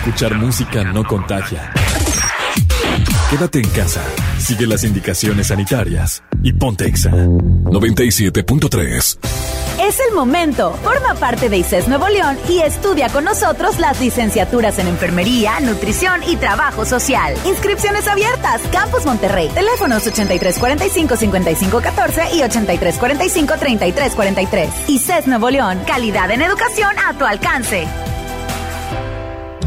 Escuchar música no contagia. Quédate en casa, sigue las indicaciones sanitarias y ponte Exa 97.3. Es el momento. Forma parte de ICES Nuevo León y estudia con nosotros las licenciaturas en Enfermería, Nutrición y Trabajo Social. Inscripciones abiertas. Campus Monterrey. Teléfonos 8345-5514 y 8345-3343. ICES Nuevo León. Calidad en educación a tu alcance.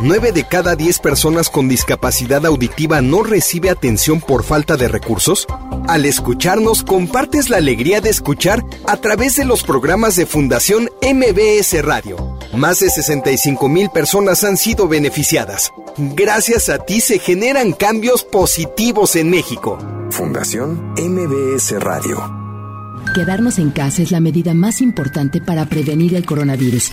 9 de cada 10 personas con discapacidad auditiva no recibe atención por falta de recursos? Al escucharnos, compartes la alegría de escuchar a través de los programas de Fundación MBS Radio. Más de 65 mil personas han sido beneficiadas. Gracias a ti se generan cambios positivos en México. Fundación MBS Radio. Quedarnos en casa es la medida más importante para prevenir el coronavirus.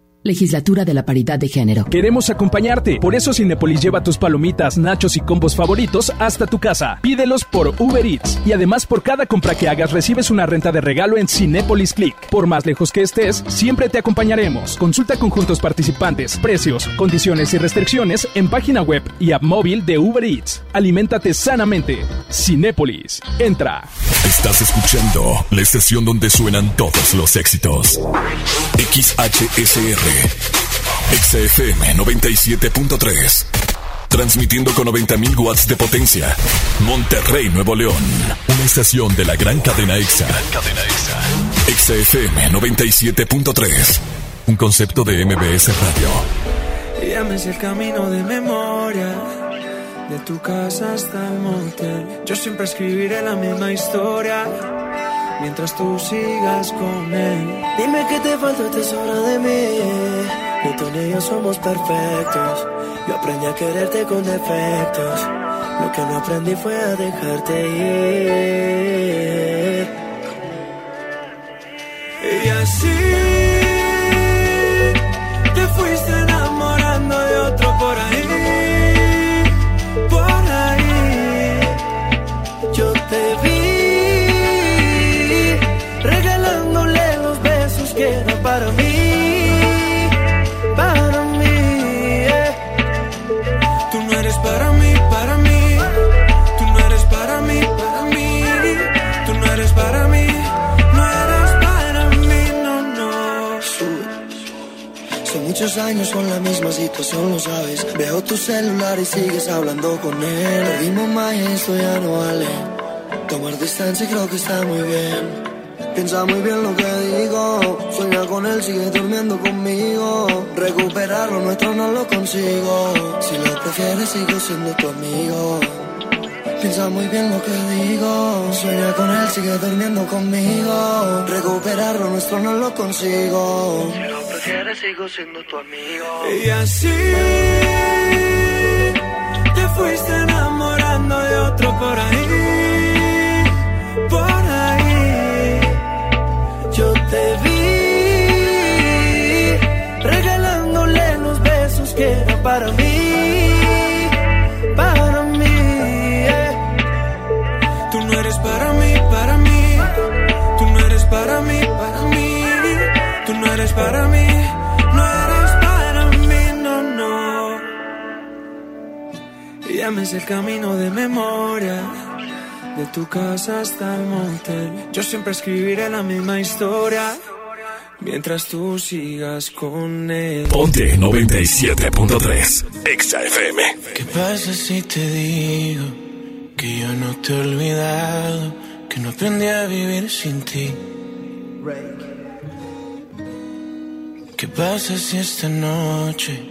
Legislatura de la Paridad de Género. Queremos acompañarte. Por eso Cinepolis lleva tus palomitas, nachos y combos favoritos hasta tu casa. Pídelos por Uber Eats. Y además por cada compra que hagas recibes una renta de regalo en Cinepolis Click. Por más lejos que estés, siempre te acompañaremos. Consulta conjuntos participantes, precios, condiciones y restricciones en página web y app móvil de Uber Eats. Aliméntate sanamente. Cinépolis. Entra. Estás escuchando la estación donde suenan todos los éxitos. XHSR. XFM 97.3. Transmitiendo con 90.000 watts de potencia. Monterrey, Nuevo León. Una estación de la gran cadena EXA. Cadena EXA. XFM 97.3. Un concepto de MBS Radio. Llames el camino de memoria. De tu casa hasta el motel. Yo siempre escribiré la misma historia mientras tú sigas con él. Dime que te falta, te sobra de mí. Ni tú ni yo somos perfectos. Yo aprendí a quererte con defectos. Lo que no aprendí fue a dejarte ir. Y así años con la misma situación, lo sabes. Veo tu celular y sigues hablando con él. Perdimos más esto ya no vale. Tomar distancia creo que está muy bien. Piensa muy bien lo que digo. Sueña con él, sigue durmiendo conmigo. Recuperar lo nuestro no lo consigo. Si lo prefieres, sigo siendo tu amigo. Piensa muy bien lo que digo. Sueña con él, sigue durmiendo conmigo. Recuperar lo nuestro no lo consigo. Prefieres, sigo siendo tu amigo. Y así te fuiste enamorando de otro por ahí. Por ahí yo te vi regalándole los besos que eran para mí, Llames el camino de memoria. De tu casa hasta el motel. Yo siempre escribiré la misma historia. Mientras tú sigas con él. Ponte 97.3. Exa FM. ¿Qué pasa si te digo que yo no te he olvidado? Que no aprendí a vivir sin ti. ¿Qué pasa si esta noche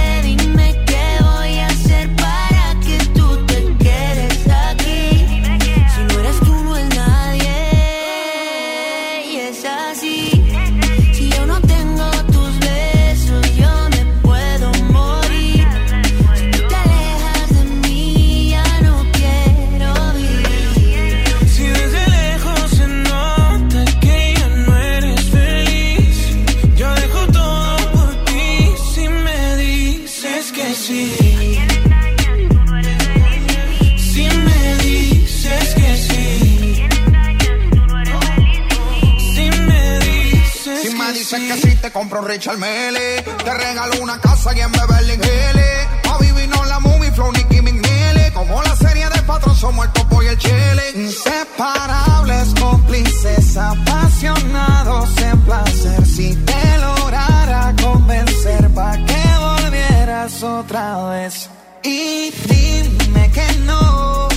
Compro un Richard Mele. Te regalo una casa y en Beverly Hills. A vivir no la movie, flow, Nicky McNeely. Como la serie de patrón, somos el topo y el chile. Inseparables, cómplices, apasionados en placer. Si te lograra convencer, pa' que volvieras otra vez. Y dime que no.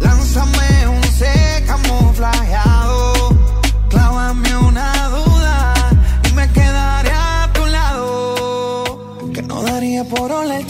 Lánzame un C camuflajeado.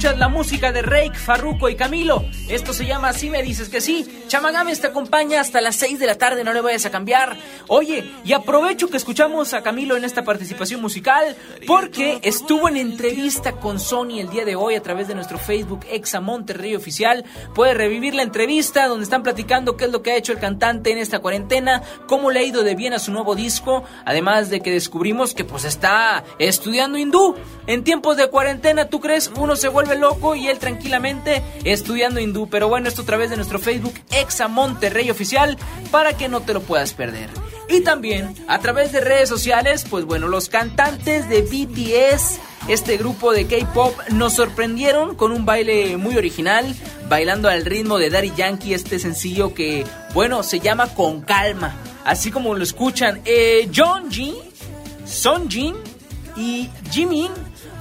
La música de Rake, Farruko y Camilo. Esto se llama Si me dices que sí. Chamagames te acompaña hasta las 6 de la tarde, no le vayas a cambiar. Oye, y aprovecho que escuchamos a Camilo en esta participación musical porque estuvo en entrevista con Sony el día de hoy a través de nuestro Facebook Exa Monterrey Oficial. Puedes revivir la entrevista donde están platicando qué es lo que ha hecho el cantante en esta cuarentena, cómo le ha ido de bien a su nuevo disco, además de que descubrimos que pues está estudiando hindú. En tiempos de cuarentena, ¿tú crees? Uno se vuelve loco y él tranquilamente estudiando hindú. Pero bueno, esto a través de nuestro Facebook Exa Monterrey Oficial para que no te lo puedas perder. Y también a través de redes sociales, pues bueno, los cantantes de BTS, este grupo de K-pop, nos sorprendieron con un baile muy original, bailando al ritmo de Daddy Yankee, este sencillo que, bueno, se llama Con Calma, así como lo escuchan. Eh, John Jin, Son Jin y Jimin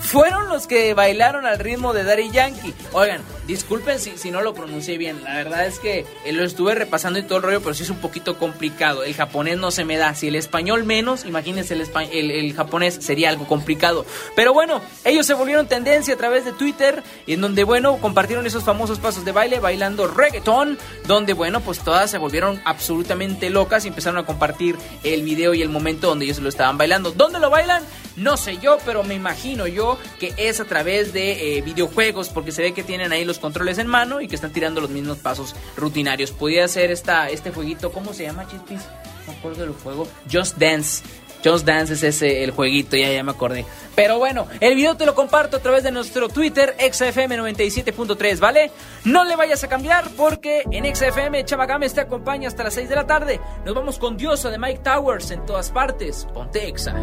fueron los que bailaron al ritmo de Daddy Yankee. Oigan, disculpen si, si no lo pronuncié bien. La verdad es que eh, lo estuve repasando y todo el rollo, pero sí es un poquito complicado. El japonés no se me da. Si el español menos, imagínense el, el japonés sería algo complicado. Pero bueno, ellos se volvieron tendencia a través de Twitter, en donde, bueno, compartieron esos famosos pasos de baile bailando reggaeton, donde, bueno, pues todas se volvieron absolutamente locas y empezaron a compartir el video y el momento donde ellos lo estaban bailando. ¿Dónde lo bailan? No sé yo, pero me imagino yo que es a través de eh, videojuegos, porque se ve que tienen ahí los controles en mano y que están tirando los mismos pasos rutinarios. Podría ser esta, este jueguito, ¿cómo se llama, Chispis? No me acuerdo del juego. Just Dance. Just Dance es ese el jueguito, ya, ya me acordé. Pero bueno, el video te lo comparto a través de nuestro Twitter, XFM97.3, ¿vale? No le vayas a cambiar porque en XFM Chavagames te acompaña hasta las 6 de la tarde. Nos vamos con Diosa de Mike Towers en todas partes. Ponte Exa.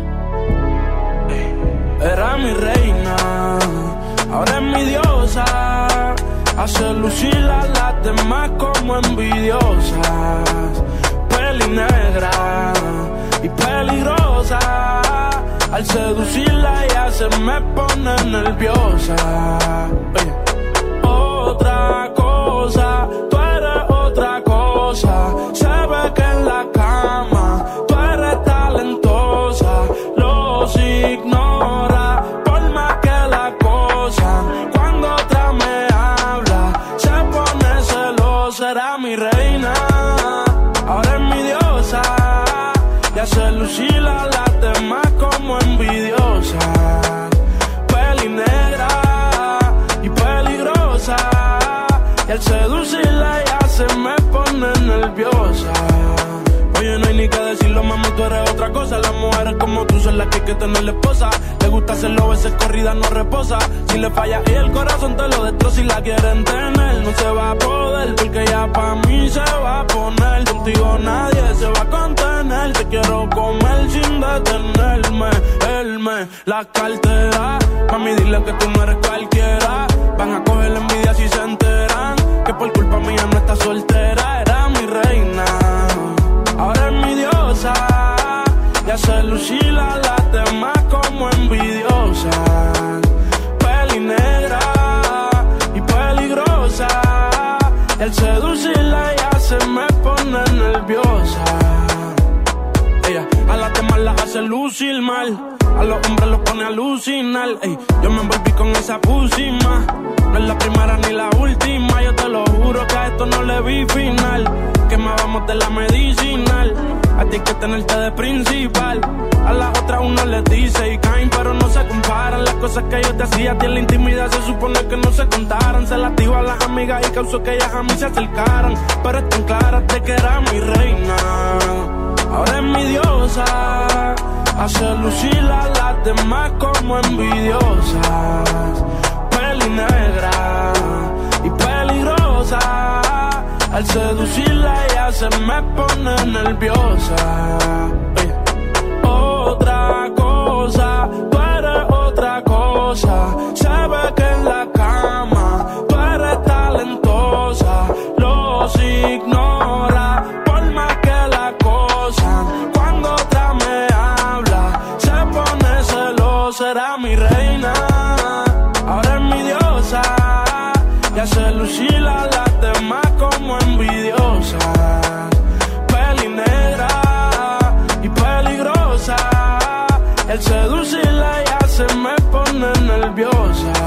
Era mi reina, ahora es mi diosa. Hace lucir a las demás como envidiosas. Peli negra y peligrosa. Al seducirla ella se me pone nerviosa. Otra cosa, tú eres otra cosa. Se que en la nerviosa. Oye, no hay ni que decirlo, mami, tú eres otra cosa. Las mujeres como tú son las que hay que tener la esposa. Le gusta hacerlo, veces corrida no reposa. Si le falla y el corazón te lo destroza y la quieren tener. No se va a poder, porque ya pa' mí se va a poner. Contigo nadie se va a contener. Te quiero comer sin detenerme. Él me la cartera. Mami, dile que tú no eres cualquiera. Van a coger la envidia si se enteran. Que por culpa mía no está soltera. Ahora es mi diosa. Y hace lucir a las demás como envidiosa. Peli negra y peligrosa. El seducirla ya se me pone nerviosa. A las demás las hace lucir mal. A los hombres los pone a alucinar. Ey, yo me envolví con esa pusima. No es la primera ni la última. Yo te lo juro que a esto no le vi final. Que más vamos de la medicinal. A ti hay que tenerte de principal. A las otras uno les dice y caen, pero no se comparan. Las cosas que yo te hacía a ti en la intimidad se supone que no se contaran. Se las digo a las amigas y causó que ellas a mí se acercaran. Pero están claras de que era mi reina. Ahora es mi diosa. Hace lucir a las demás como envidiosas. Peli negra y peligrosa. Al seducirla ella se me pone nerviosa. Otra cosa, tú eres otra cosa. Se ve que en la cama tú eres talentosa. Los ignora Era mi reina, ahora es mi diosa. Y hace lucir a las demás como envidiosa. Peli negra y peligrosa. El seducirla ya se me pone nerviosa.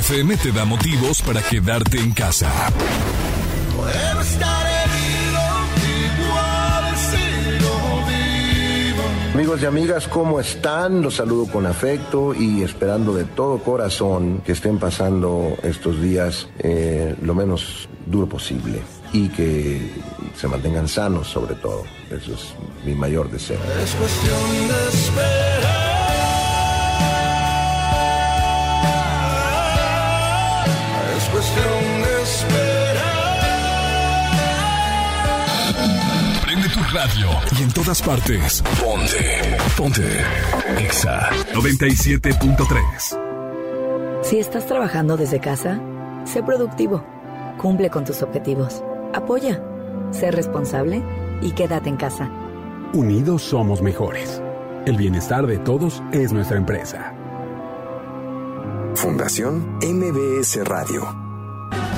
XFM te da motivos para quedarte en casa. Puedo estar herido, igual sigo vivo. Amigos y amigas, ¿cómo están? Los saludo con afecto y esperando de todo corazón que estén pasando estos días eh, lo menos duro posible y que se mantengan sanos sobre todo. Eso es mi mayor deseo. Es cuestión de esperar. Radio y en todas partes. Ponte. Ponte. Exa 97.3. Si estás trabajando desde casa, sé productivo. Cumple con tus objetivos. Apoya. Sé responsable y quédate en casa. Unidos somos mejores. El bienestar de todos es nuestra empresa. Fundación MBS Radio.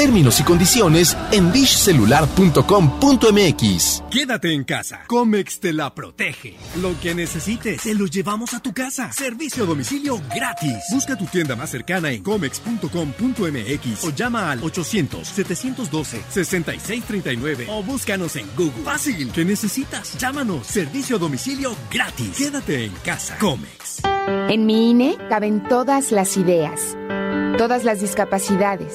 Términos y condiciones en dishcelular.com.mx. Quédate en casa. Comex te la protege. Lo que necesites, te lo llevamos a tu casa. Servicio a domicilio gratis. Busca tu tienda más cercana en comex.com.mx o llama al 800-712-6639 o búscanos en Google. Fácil, ¿qué necesitas? Llámanos. Servicio a domicilio gratis. Quédate en casa. Comex. En mi INE caben todas las ideas, todas las discapacidades,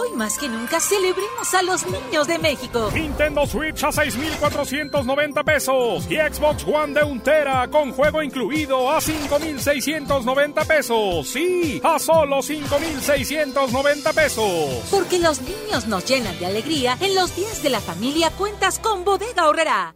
Más que nunca celebremos a los niños de México. Nintendo Switch a 6,490 pesos y Xbox One de un tera con juego incluido a 5,690 pesos. Sí, a solo 5,690 pesos. Porque los niños nos llenan de alegría. En los días de la familia cuentas con Bodega Horrera.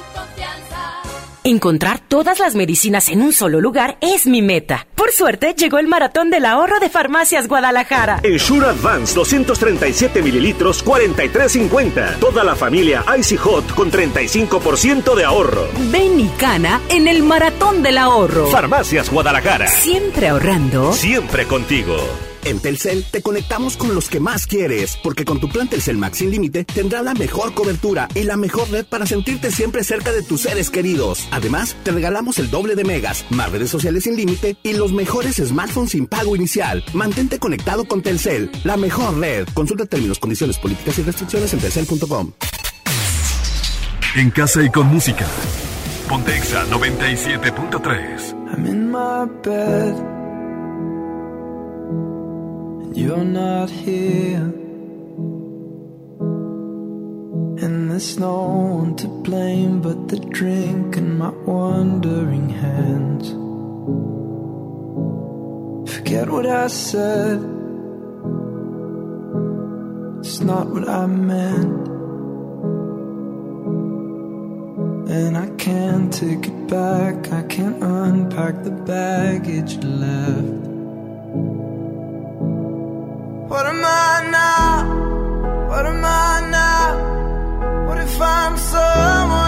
Encontrar todas las medicinas en un solo lugar es mi meta. Por suerte, llegó el maratón del ahorro de Farmacias Guadalajara. En Shure Advance 237 mililitros, 43.50. Toda la familia Icy Hot con 35% de ahorro. Ven y cana en el maratón del ahorro. Farmacias Guadalajara. Siempre ahorrando. Siempre contigo. En Telcel te conectamos con los que más quieres, porque con tu plan Telcel Max sin límite tendrás la mejor cobertura y la mejor red para sentirte siempre cerca de tus seres queridos. Además, te regalamos el doble de megas, más redes sociales sin límite y los mejores smartphones sin pago inicial. Mantente conectado con Telcel, la mejor red. Consulta términos, condiciones, políticas y restricciones en telcel.com. En casa y con música. Pontexa 97.3. I'm in my bed. You're not here. And there's no one to blame but the drink and my wandering hands. Forget what I said. It's not what I meant. And I can't take it back. I can't unpack the baggage left. What am I now? What am I now? What if I'm someone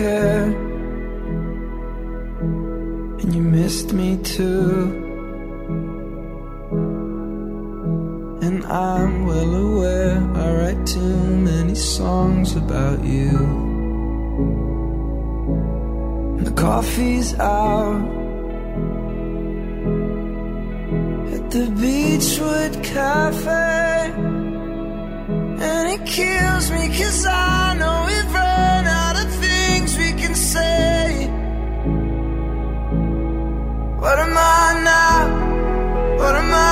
cared, and you missed me too. And I'm well aware I write too many songs about you. And The coffee's out at the Beachwood Cafe. And it kills me cause I know we've run out say. What am I now? What am I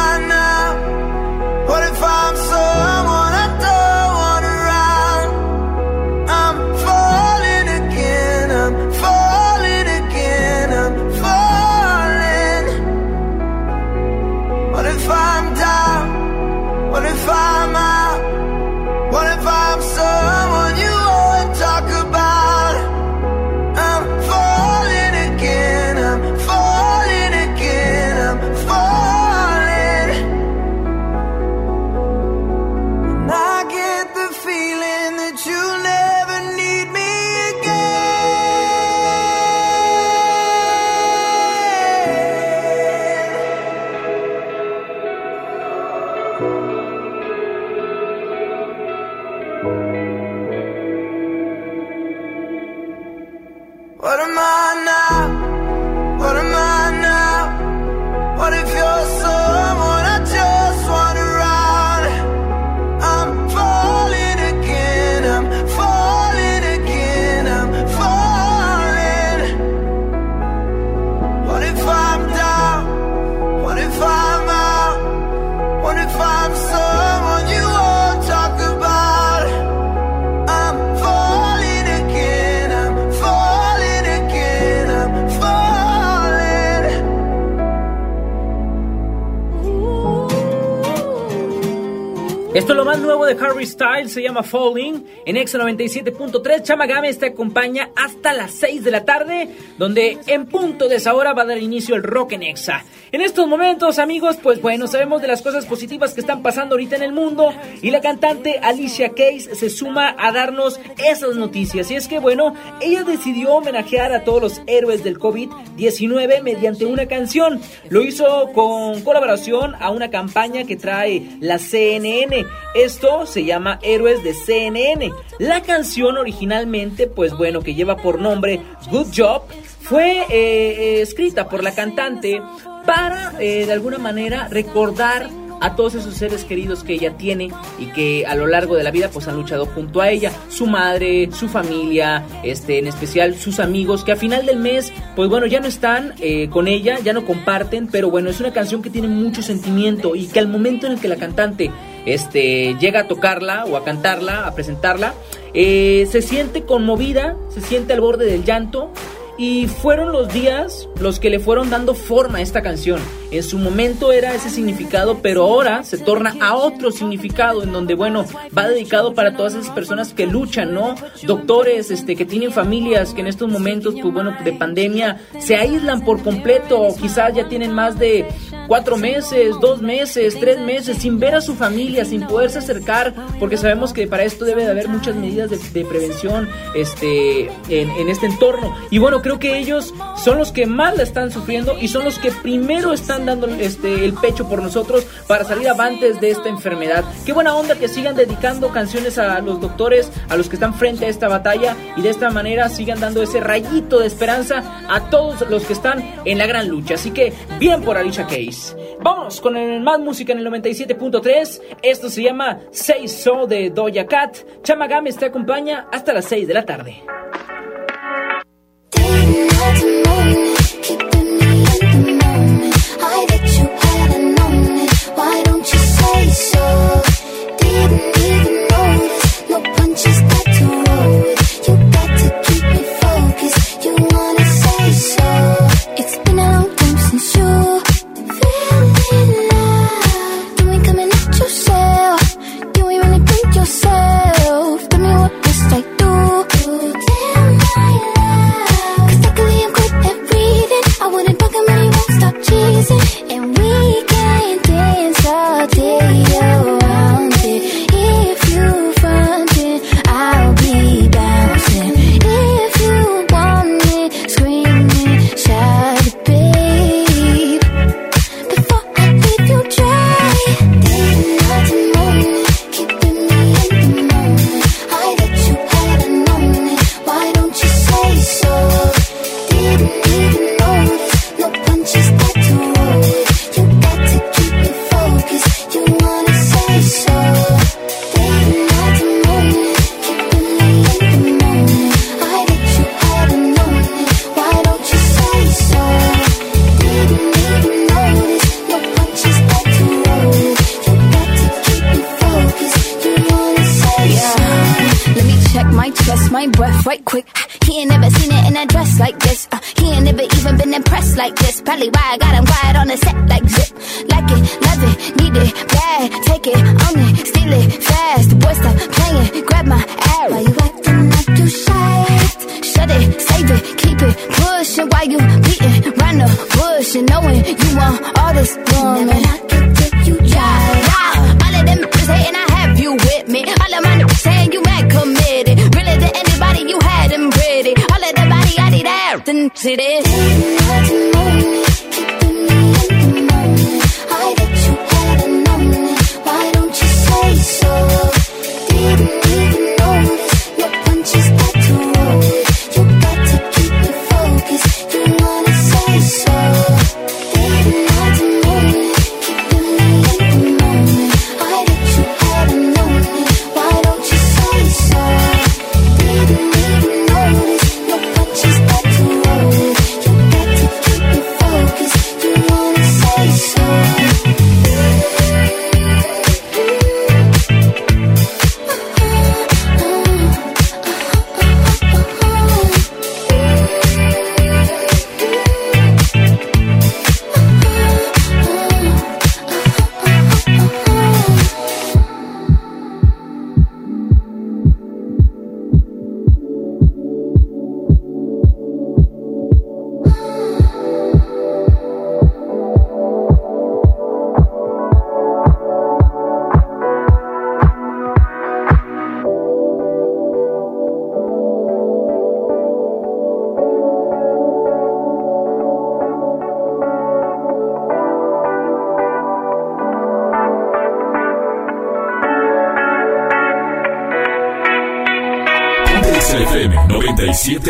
Esto es lo más nuevo de Harry Styles, se llama Falling. En Exa 97.3, Chama Games te acompaña hasta las 6 de la tarde, donde en punto de esa hora va a dar inicio el Rock en Exa. En estos momentos, amigos, pues bueno, sabemos de las cosas positivas que están pasando ahorita en el mundo y la cantante Alicia Keys se suma a darnos esas noticias. Y es que, bueno, ella decidió homenajear a todos los héroes del COVID-19 mediante una canción. Lo hizo con colaboración a una campaña que trae la CNN. Esto se llama Héroes de CNN. La canción originalmente, pues bueno, que lleva por nombre Good Job, fue eh, eh, escrita por la cantante para eh, de alguna manera recordar a todos esos seres queridos que ella tiene y que a lo largo de la vida pues han luchado junto a ella, su madre, su familia, este en especial sus amigos que a final del mes pues bueno ya no están con ella, ya no comparten, pero bueno es una canción que tiene mucho sentimiento y que al momento en el que la cantante este llega a tocarla o a cantarla, a presentarla, eh, se siente conmovida, se siente al borde del llanto y fueron los días los que le fueron dando forma a esta canción. En su momento era ese significado, pero ahora se torna a otro significado en donde, bueno, va dedicado para todas esas personas que luchan, ¿no? Doctores, este, que tienen familias que en estos momentos, pues bueno, de pandemia se aíslan por completo, o quizás ya tienen más de cuatro meses, dos meses, tres meses sin ver a su familia, sin poderse acercar, porque sabemos que para esto debe de haber muchas medidas de, prevención, este, en, en este entorno. Y bueno, creo que ellos son los que más la están sufriendo y son los que primero están dando este, el pecho por nosotros para salir avantes de esta enfermedad. Qué buena onda que sigan dedicando canciones a los doctores, a los que están frente a esta batalla y de esta manera sigan dando ese rayito de esperanza a todos los que están en la gran lucha. Así que bien por Alicia Case. Vamos con el más música en el 97.3. Esto se llama Say So de Doja Cat. Chama Games te acompaña hasta las 6 de la tarde. so? Probably why I got him quiet on the set like zip. Like it, love it, need it, bad. Take it, own it, steal it, fast. The boy stop playing, grab my ass. Why you acting like you shy? Shut it, save it, keep it, pushin'. Why you beating round the bush and knowing you want all this woman? You jive. Wow, all of them bitches hating, I have you with me. All of my niggas saying you mad committed. Really to anybody, you had them pretty. All of the body, I need everything to this.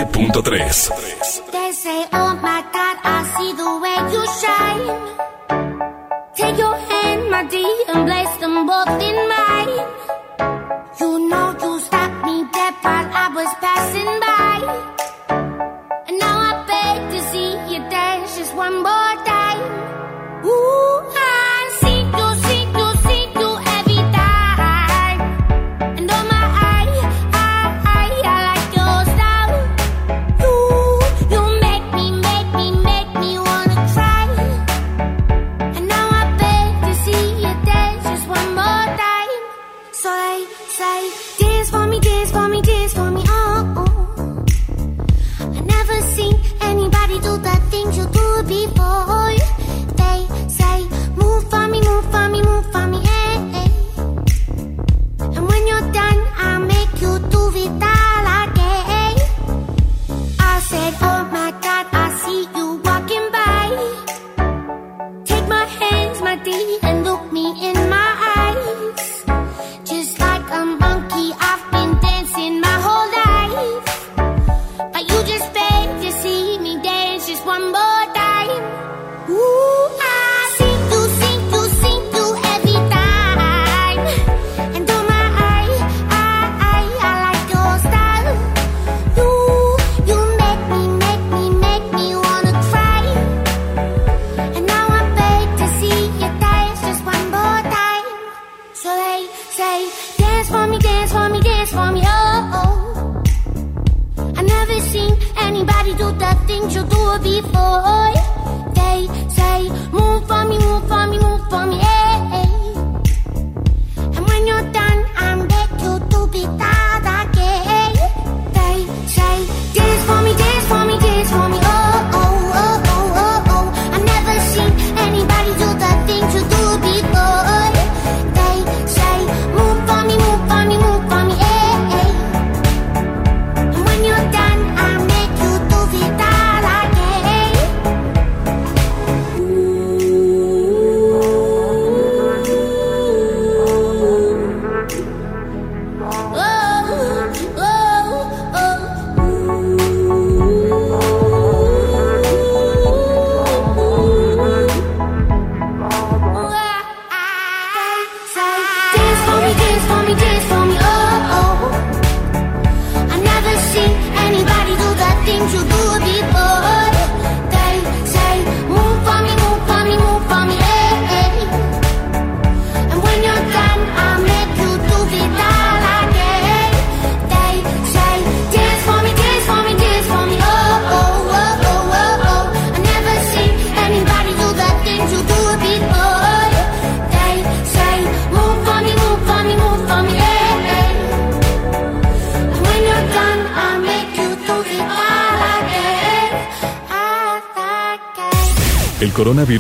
97.3.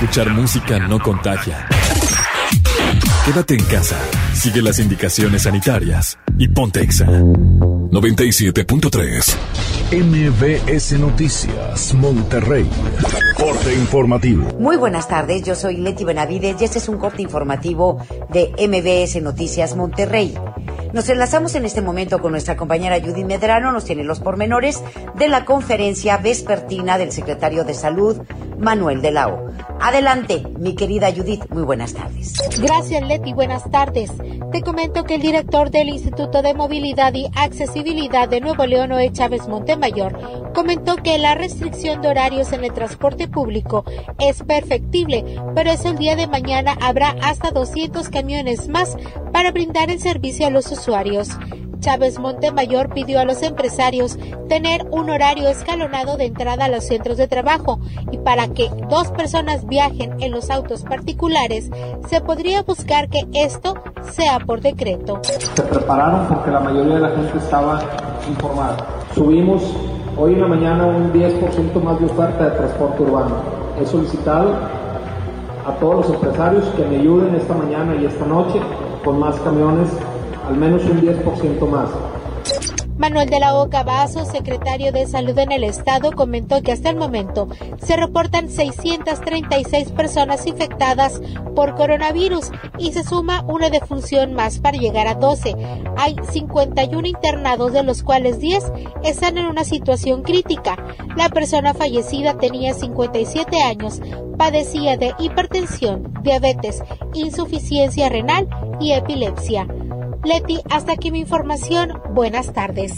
Escuchar música no contagia. Quédate en casa, sigue las indicaciones sanitarias y ponte exa. 97.3 MBS Noticias, Monterrey. Corte informativo. Muy buenas tardes, yo soy Leti Benavides y este es un corte informativo de MBS Noticias, Monterrey. Nos enlazamos en este momento con nuestra compañera Judith Medrano, nos tiene los pormenores de la conferencia vespertina del secretario de Salud, Manuel de la O. Adelante, mi querida Judith, muy buenas tardes. Gracias, Leti, buenas tardes. Te comento que el director del Instituto de Movilidad y Accesibilidad de Nuevo León, Oe Chávez Montemayor, comentó que la restricción de horarios en el transporte público es perfectible, pero es el día de mañana habrá hasta 200 camiones más para brindar el servicio a los usuarios. Chávez Montemayor pidió a los empresarios tener un horario escalonado de entrada a los centros de trabajo y para que dos personas viajen en los autos particulares, se podría buscar que esto sea por decreto. Se prepararon porque la mayoría de la gente estaba informada. Subimos hoy en la mañana un 10% más de oferta de transporte urbano. He solicitado a todos los empresarios que me ayuden esta mañana y esta noche con más camiones al menos un 10% más. Manuel de la Oca Vaso, secretario de Salud en el Estado, comentó que hasta el momento se reportan 636 personas infectadas por coronavirus y se suma una defunción más para llegar a 12. Hay 51 internados, de los cuales 10 están en una situación crítica. La persona fallecida tenía 57 años, padecía de hipertensión, diabetes, insuficiencia renal y epilepsia. Leti, hasta aquí mi información. Buenas tardes.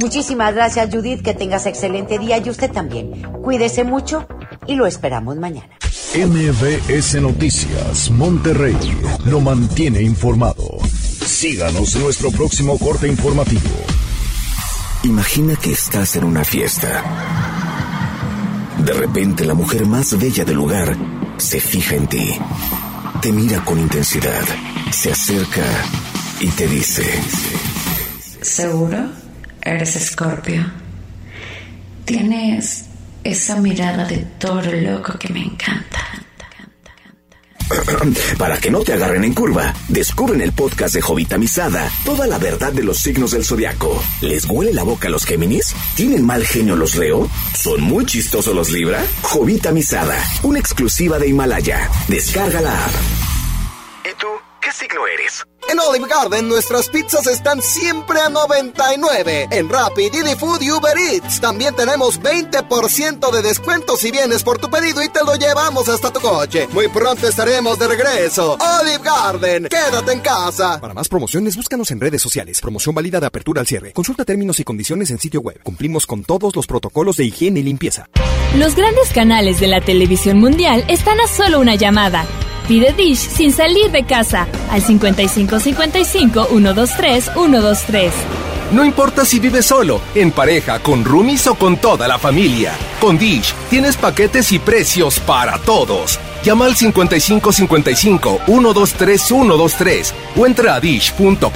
Muchísimas gracias, Judith. Que tengas excelente día y usted también. Cuídese mucho y lo esperamos mañana. MBS Noticias Monterrey lo mantiene informado. Síganos en nuestro próximo corte informativo. Imagina que estás en una fiesta. De repente la mujer más bella del lugar se fija en ti. Te mira con intensidad. Se acerca y te dice... ¿Seguro? Eres Escorpio. Tienes esa mirada de toro loco que me encanta. Para que no te agarren en curva, descubren el podcast de Jovita Misada, toda la verdad de los signos del zodiaco. ¿Les huele la boca a los Géminis? ¿Tienen mal genio los Leo? ¿Son muy chistosos los Libra? Jovita Misada, una exclusiva de Himalaya. Descarga la app. ¿Y tú? ¿Qué signo eres? En Olive Garden nuestras pizzas están siempre a 99. En Rappi, Didi Food y Uber Eats también tenemos 20% de descuento si vienes por tu pedido y te lo llevamos hasta tu coche. Muy pronto estaremos de regreso. Olive Garden, quédate en casa. Para más promociones búscanos en redes sociales. Promoción válida de apertura al cierre. Consulta términos y condiciones en sitio web. Cumplimos con todos los protocolos de higiene y limpieza. Los grandes canales de la televisión mundial están a solo una llamada. Pide Dish sin salir de casa al 5555 123 123. No importa si vives solo, en pareja, con roomies o con toda la familia. Con Dish tienes paquetes y precios para todos. Llama al 5555 123 123 o entra a dish.com.mx.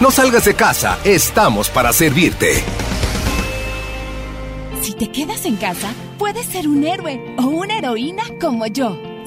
No salgas de casa, estamos para servirte. Si te quedas en casa, puedes ser un héroe o una heroína como yo.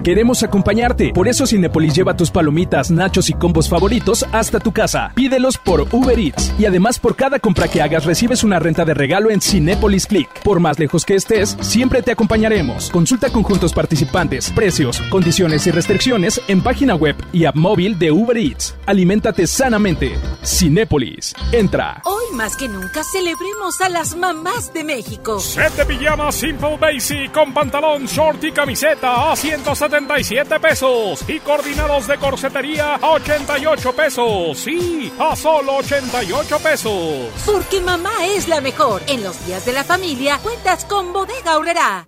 Queremos acompañarte, por eso Cinepolis lleva tus palomitas, nachos y combos favoritos hasta tu casa. Pídelos por Uber Eats y además por cada compra que hagas recibes una renta de regalo en Cinepolis Click. Por más lejos que estés, siempre te acompañaremos. Consulta conjuntos participantes, precios, condiciones y restricciones en página web y app móvil de Uber Eats. Aliméntate sanamente. Cinépolis. Entra. Hoy más que nunca celebremos a las mamás de México. Set de pijamas Simple Basic con pantalón, short y camiseta a 177 pesos. Y coordinados de corsetería a 88 pesos. Sí, a solo 88 pesos. Porque mamá es la mejor. En los días de la familia cuentas con Bodega Aurrera.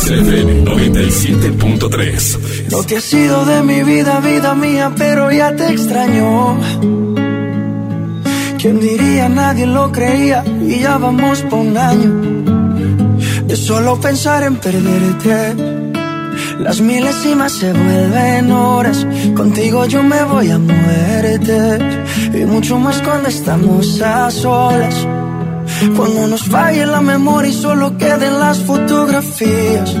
XFM 97.3. No te has ido de mi vida, vida mía, pero ya te extraño. ¿Quién diría? Nadie lo creía y ya vamos por un año. De solo pensar en perderte. Las milésimas se vuelven horas. Contigo yo me voy a muerte. Y mucho más cuando estamos a solas. Cuando nos falle la memoria y solo queden las fotografías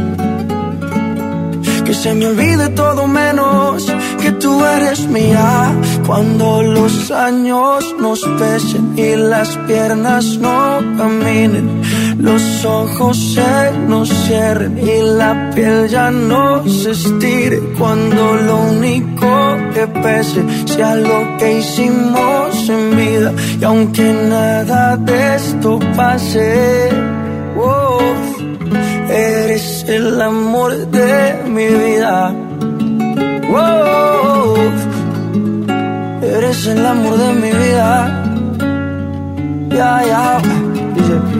Que se me olvide todo menos que tú eres mía. Cuando los años nos pesen y las piernas no caminen, los ojos se nos cierren y la piel ya no se estire. Cuando lo único que pese sea lo que hicimos en vida. Y aunque nada de esto pase, oh, eres el amor de mi vida. Oh, eres el amor de mi vida. Ya, ya.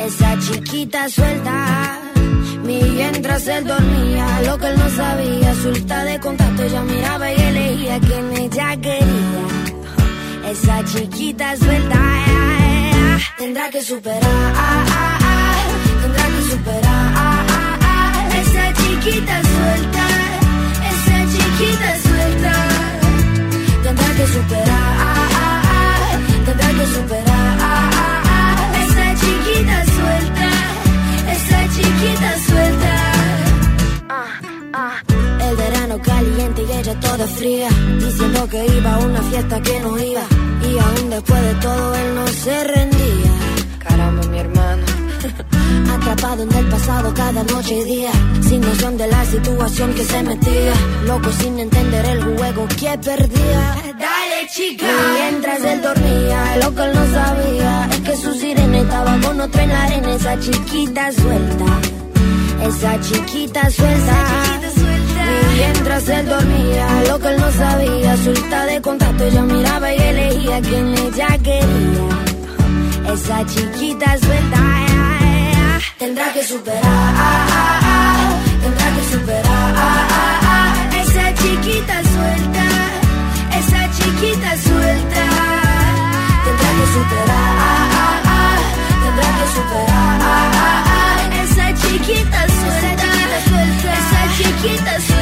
Esa chiquita suelta. Mientras él dormía, lo que él no sabía, suelta de contacto, ella miraba y elegía quien ella quería. Esa chiquita suelta tendrá que superar, tendrá que superar. Esa chiquita suelta, esa chiquita suelta, tendrá que superar, tendrá que superar. Chiquita suelta. El verano caliente y ella toda fría, diciendo que iba a una fiesta que no iba. Y aún después de todo él no se rendía. Caramba, mi hermano. Atrapado en el pasado cada noche y día, sin noción de la situación que se metía. Loco sin entender el juego que perdía. Dale, chica. Mientras él dormía, lo que él no sabía es que su sirena estaba con otro en la arena. Esa chiquita suelta, esa chiquita suelta. Mientras él dormía, lo que él no sabía, suelta de contacto, ella miraba y elegía quien ella quería. Esa chiquita suelta, tendrá que superar, tendrá que superar. Esa chiquita suelta, esa chiquita suelta, tendrá que superar, Chiquita suelta, esa chiquita suelta.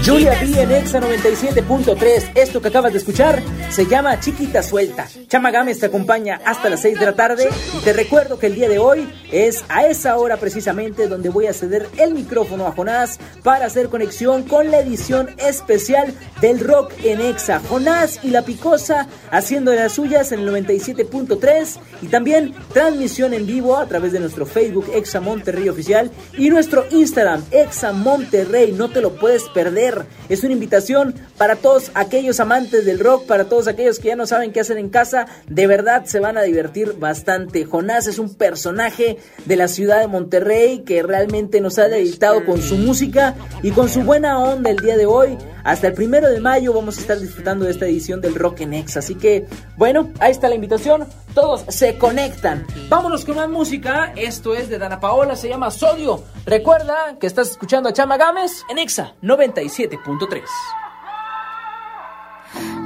DJ Julia B en Exa 97.3. Esto que acabas de escuchar se llama Chiquita Suelta. Chama Gámez te acompaña hasta las 6 de la tarde y te recuerdo que el día de hoy es a esa hora precisamente donde voy a ceder el micrófono a Jonás para hacer conexión con la edición especial del rock en Exa. Jonás y la Picosa haciendo las suyas en el 97.3 y también transmisión en vivo a través de nuestro Facebook Exa Monterrey Oficial y nuestro Instagram Exa Monterrey. No te lo puedes perder. Es una invitación para todos aquellos amantes del rock, para todos aquellos que ya no saben qué hacer en casa. De verdad se van a divertir bastante. Jonás es un personaje de la ciudad de Monterrey que realmente nos ha deleitado con su música y con su buena onda el día de hoy. Hasta el primero de mayo vamos a estar disfrutando de esta edición del Rock en Ex. Así que, bueno, ahí está la invitación. Todos se conectan. Vámonos con más música. Esto es de Dana Paola, se llama Sodio. Recuerda que estás escuchando a Chama Gámez en Exa 97.3.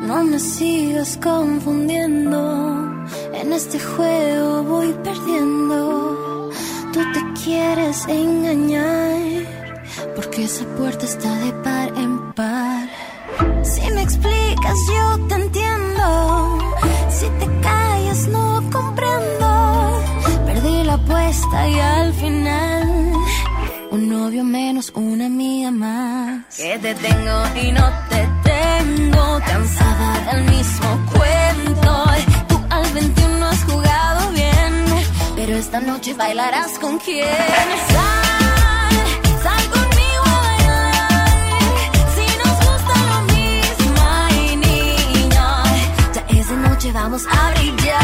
No me sigas confundiendo, en este juego voy perdiendo. Tú te quieres engañar, porque esa puerta está de par en par. Si me explicas, yo te entiendo. Si te no comprendo. Perdí la apuesta y al final, un novio menos, una amiga más. Que te tengo y no te tengo. Cansada del mismo cuento. Tú al 21 has jugado bien. Pero esta noche bailarás con quién. Sal, sal conmigo a bailar. Si nos gusta lo mismo, ay niña. Ya esa noche vamos a brillar.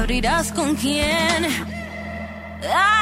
abrirás con quién. Ay,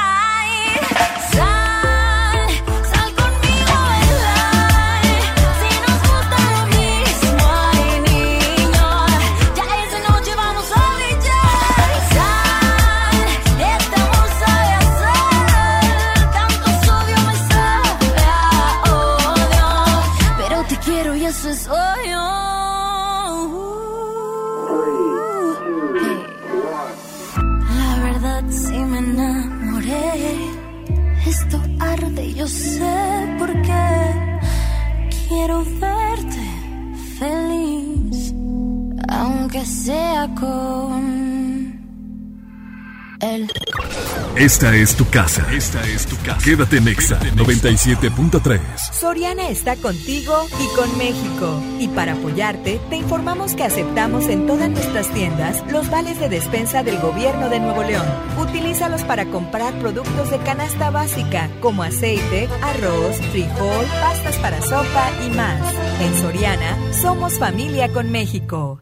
Esta es tu casa. Esta es tu casa. Quédate en Exa 97.3. Soriana está contigo y con México. Y para apoyarte, te informamos que aceptamos en todas nuestras tiendas los vales de despensa del gobierno de Nuevo León. Utilízalos para comprar productos de canasta básica, como aceite, arroz, frijol, pastas para sopa y más. En Soriana, somos familia con México.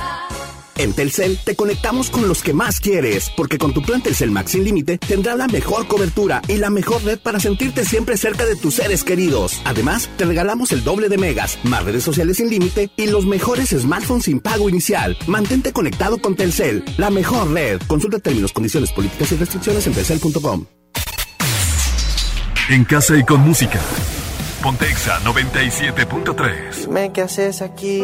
En Telcel te conectamos con los que más quieres, porque con tu plan Telcel Max sin límite tendrás la mejor cobertura y la mejor red para sentirte siempre cerca de tus seres queridos. Además, te regalamos el doble de megas, más redes sociales sin límite y los mejores smartphones sin pago inicial. Mantente conectado con Telcel, la mejor red. Consulta términos, condiciones, políticas y restricciones en telcel.com. En casa y con música. Pontexa 97.3. Dime qué haces aquí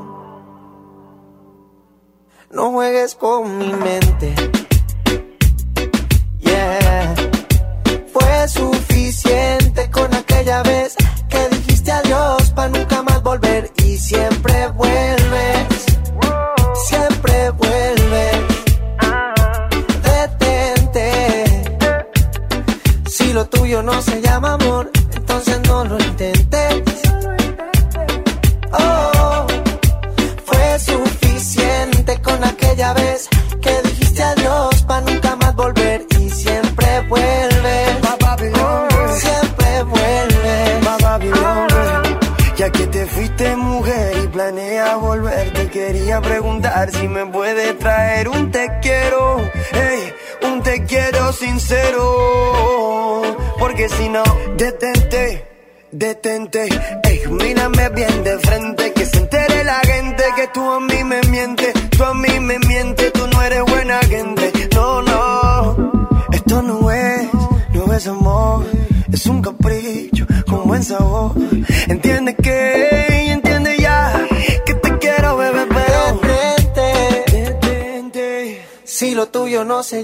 No juegues con mi mente.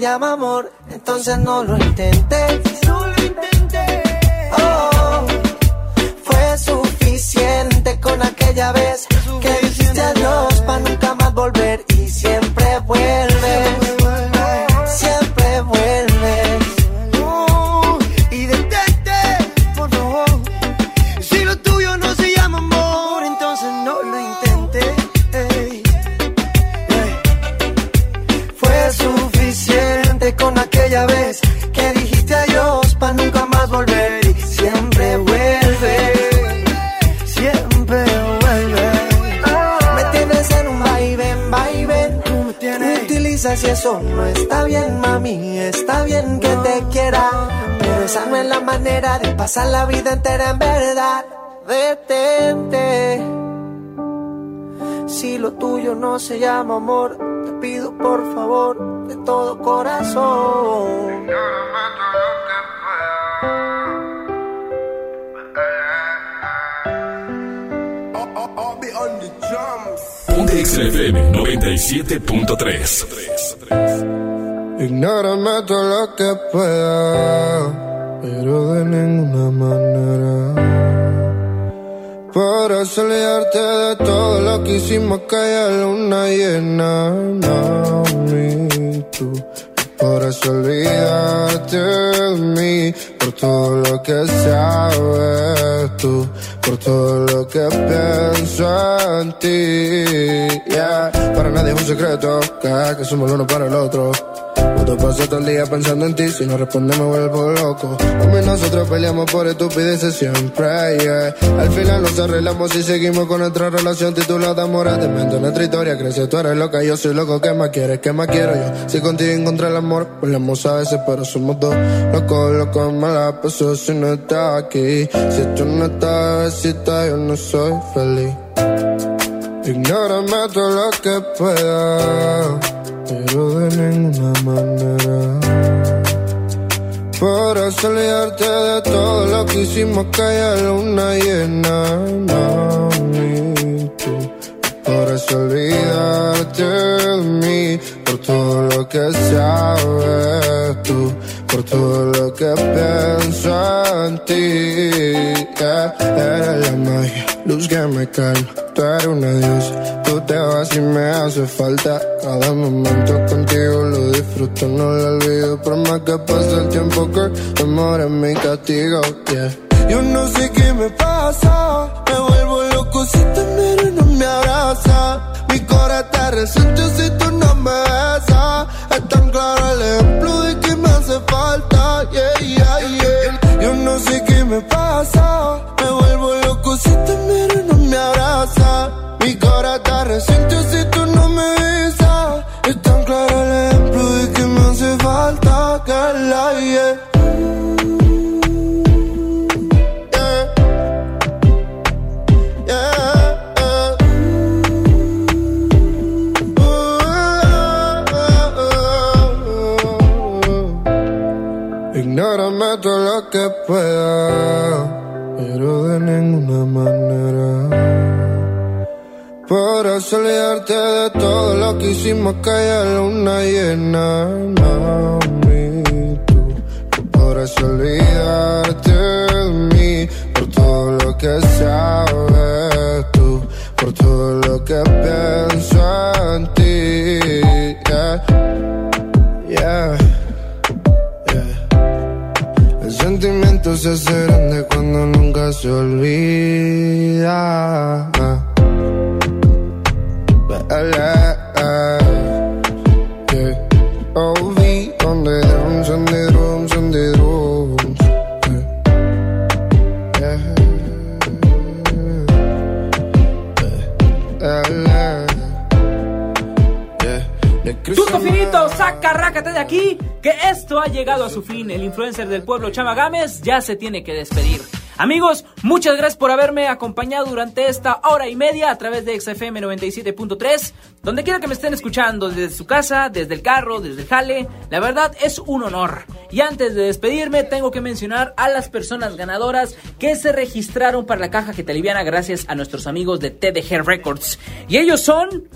Llama amor, entonces no lo intentes. Se llama amor, te pido por favor de todo corazón. Ponte XFM 97.3. pensando en ti, si no responde me vuelvo loco. Mami, nosotros peleamos por estupideces siempre. Al final nos arreglamos y seguimos con nuestra relación titulada Amor de mente. Nuestra historia crece, tú eres loca, yo soy loco. ¿Qué más quieres? ¿Qué más quiero yo? Si contigo encontré el amor, peleamos a veces, pero somos dos. Locos, locos, me la paso si no estás aquí. Si tú no estás, besita, yo no soy feliz. Ignórame todo lo que pueda, pero de ninguna manera. Por eso olvidarte de todo lo que hicimos que haya luna llena, mami, tú. Por eso olvidarte de mí, por todo lo que sabes tú, por todo lo que pienso en ti. Yeah. Eres la magia, luz que me calma, tú eres una diosa, tú te vas y me hace falta. Cada momento contigo lo disfruto, no lo olvido, por más que pase el tiempo que el amor es mi castigo. Yeah. Yo no sé qué me pasa, me vuelvo loco si te miro y no me abraza. Mi corazón te resiente si tú no me besas. Es Por eso olvidarte de todo lo que hicimos que haya luna llena, mami, tú. Por eso olvidarte de mí, por todo lo que sabes tú, por todo lo que pienso en ti. Yeah, yeah. El sentimiento se hace grande cuando nunca se olvida. OV on the drums, on the drums, on the drums. Tuto finito, saca, rácate de aquí, que esto ha llegado a su fin. El influencer del pueblo Chama Gámez ya se tiene que despedir. Amigos, muchas gracias por haberme acompañado durante esta hora y media a través de XFM 97.3. Donde quiera que me estén escuchando, desde su casa, desde el carro, desde el jale, la verdad es un honor. Y antes de despedirme, tengo que mencionar a las personas ganadoras que se registraron para la caja que te aliviana gracias a nuestros amigos de TDG Records. Y ellos son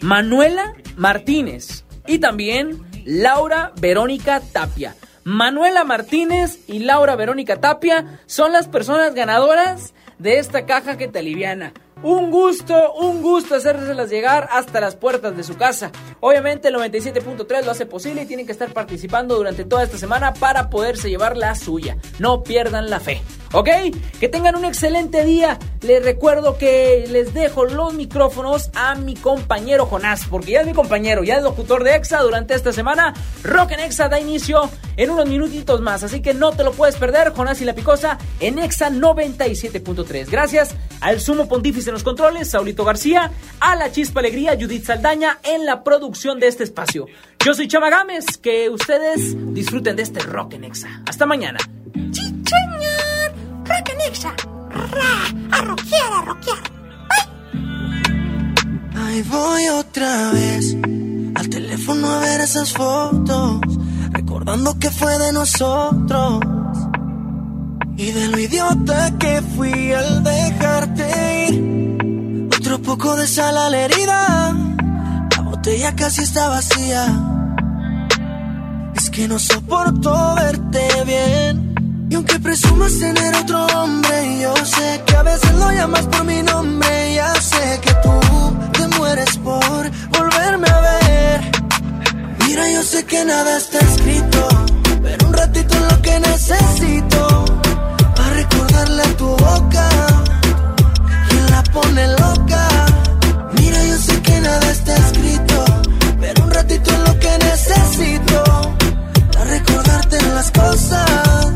Manuela Martínez y también Laura Verónica Tapia. Manuela Martínez y Laura Verónica Tapia son las personas ganadoras de esta caja que te aliviana. Un gusto, un gusto hacérselas llegar hasta las puertas de su casa. Obviamente el 97.3 lo hace posible y tienen que estar participando durante toda esta semana para poderse llevar la suya. No pierdan la fe. ¿Ok? Que tengan un excelente día. Les recuerdo que les dejo los micrófonos a mi compañero Jonás, porque ya es mi compañero, ya es locutor de EXA durante esta semana. Rock en EXA da inicio en unos minutitos más, así que no te lo puedes perder. Jonás y la Picosa en EXA 97.3. Gracias al sumo pontífice en los controles, Saulito García, a la Chispa Alegría, Judith Saldaña en la producción de este espacio. Yo soy Chava Gámez, que ustedes disfruten de este Rock en EXA. Hasta mañana. Chicheñor, rock en Exa. Ra, a rockear, a rockear. Ahí voy otra vez al teléfono a ver esas fotos, recordando que fue de nosotros. Y de lo idiota que fui al dejarte ir. Otro poco de sal a la herida, la botella casi está vacía. Es que no soporto verte bien Y aunque presumas tener otro hombre, yo sé que a veces lo llamas por mi nombre. Ya sé que tú te mueres por volverme a ver. Mira, yo sé que nada está escrito, pero un ratito es lo que necesito. Para recordarle a tu boca, pone loca. Mira, yo sé que nada está escrito, pero un ratito es lo que necesito. Para recordarte las cosas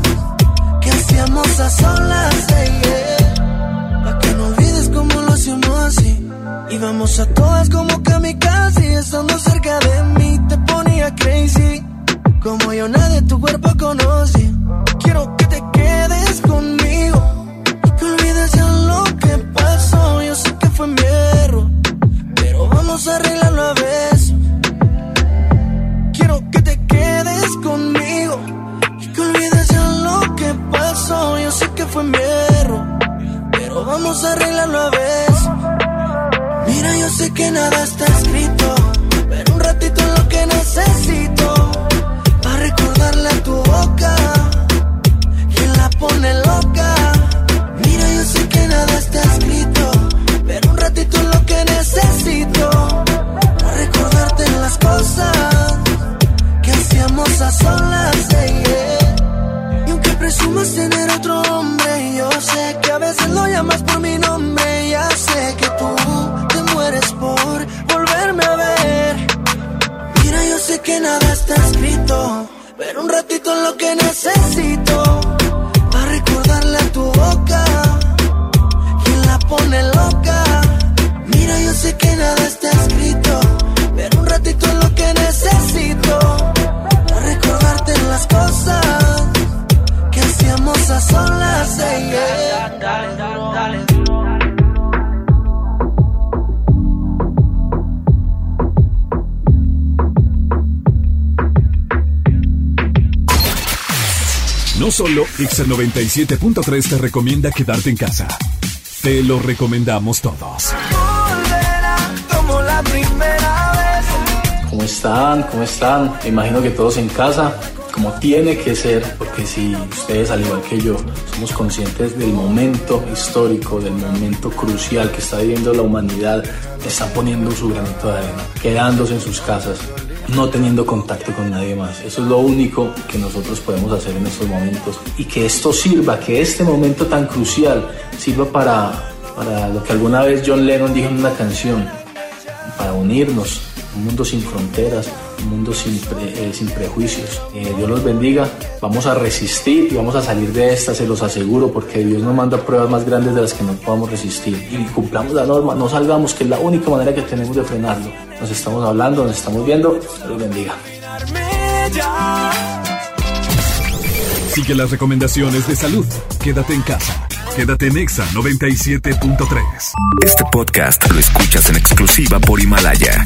que hacíamos a solas, yeah, yeah. Pa' que no olvides cómo lo hacíamos así. Íbamos a todas como kamikaze, estando cerca de mí te ponía crazy. Como yo nadie tu cuerpo conoce. Quiero que te quedes conmigo pero vamos a arreglarlo a veces. Quiero que te quedes conmigo y que olvides ya lo que pasó. Yo sé que fue mi error, pero vamos a arreglarlo a veces. Mira, yo sé que nada está escrito, pero un ratito es lo que necesito. Para recordarle a tu boca, quien la pone loca. Solas, yeah, yeah. Y aunque presumas tener otro hombre, yo sé que a veces lo llamas por mi nombre. Ya sé que tú te mueres por volverme a ver. Mira, yo sé que nada está escrito, pero un ratito es lo que necesito. Para recordarle a tu boca, quien la pone loca. Mira, yo sé que nada está escrito, pero un ratito es lo que necesito. Las cosas que hacíamos a solas, yeah, yeah. Dale, dale, dale. No solo Excel 97.3 te recomienda quedarte en casa. Te lo recomendamos todos. Volverá como la primera vez. ¿Cómo están? ¿Cómo están? Me imagino que todos en casa, como tiene que ser, porque si ustedes, al igual que yo, somos conscientes del momento histórico, del momento crucial que está viviendo la humanidad, están poniendo su granito de arena, quedándose en sus casas, no teniendo contacto con nadie más. Eso es lo único que nosotros podemos hacer en estos momentos. Y que esto sirva, que este momento tan crucial sirva para, para lo que alguna vez John Lennon dijo en una canción, para unirnos, un mundo sin fronteras, un mundo sin, pre- eh, sin prejuicios. Eh, Dios los bendiga, vamos a resistir y vamos a salir de esta, se los aseguro, porque Dios nos manda pruebas más grandes de las que no podamos resistir. Y cumplamos la norma, no salgamos, que es la única manera que tenemos de frenarlo. Nos estamos hablando, nos estamos viendo, Dios los bendiga. Sigue las recomendaciones de salud. Quédate en casa. Quédate en Exa 97.3. Este podcast lo escuchas en exclusiva por Himalaya.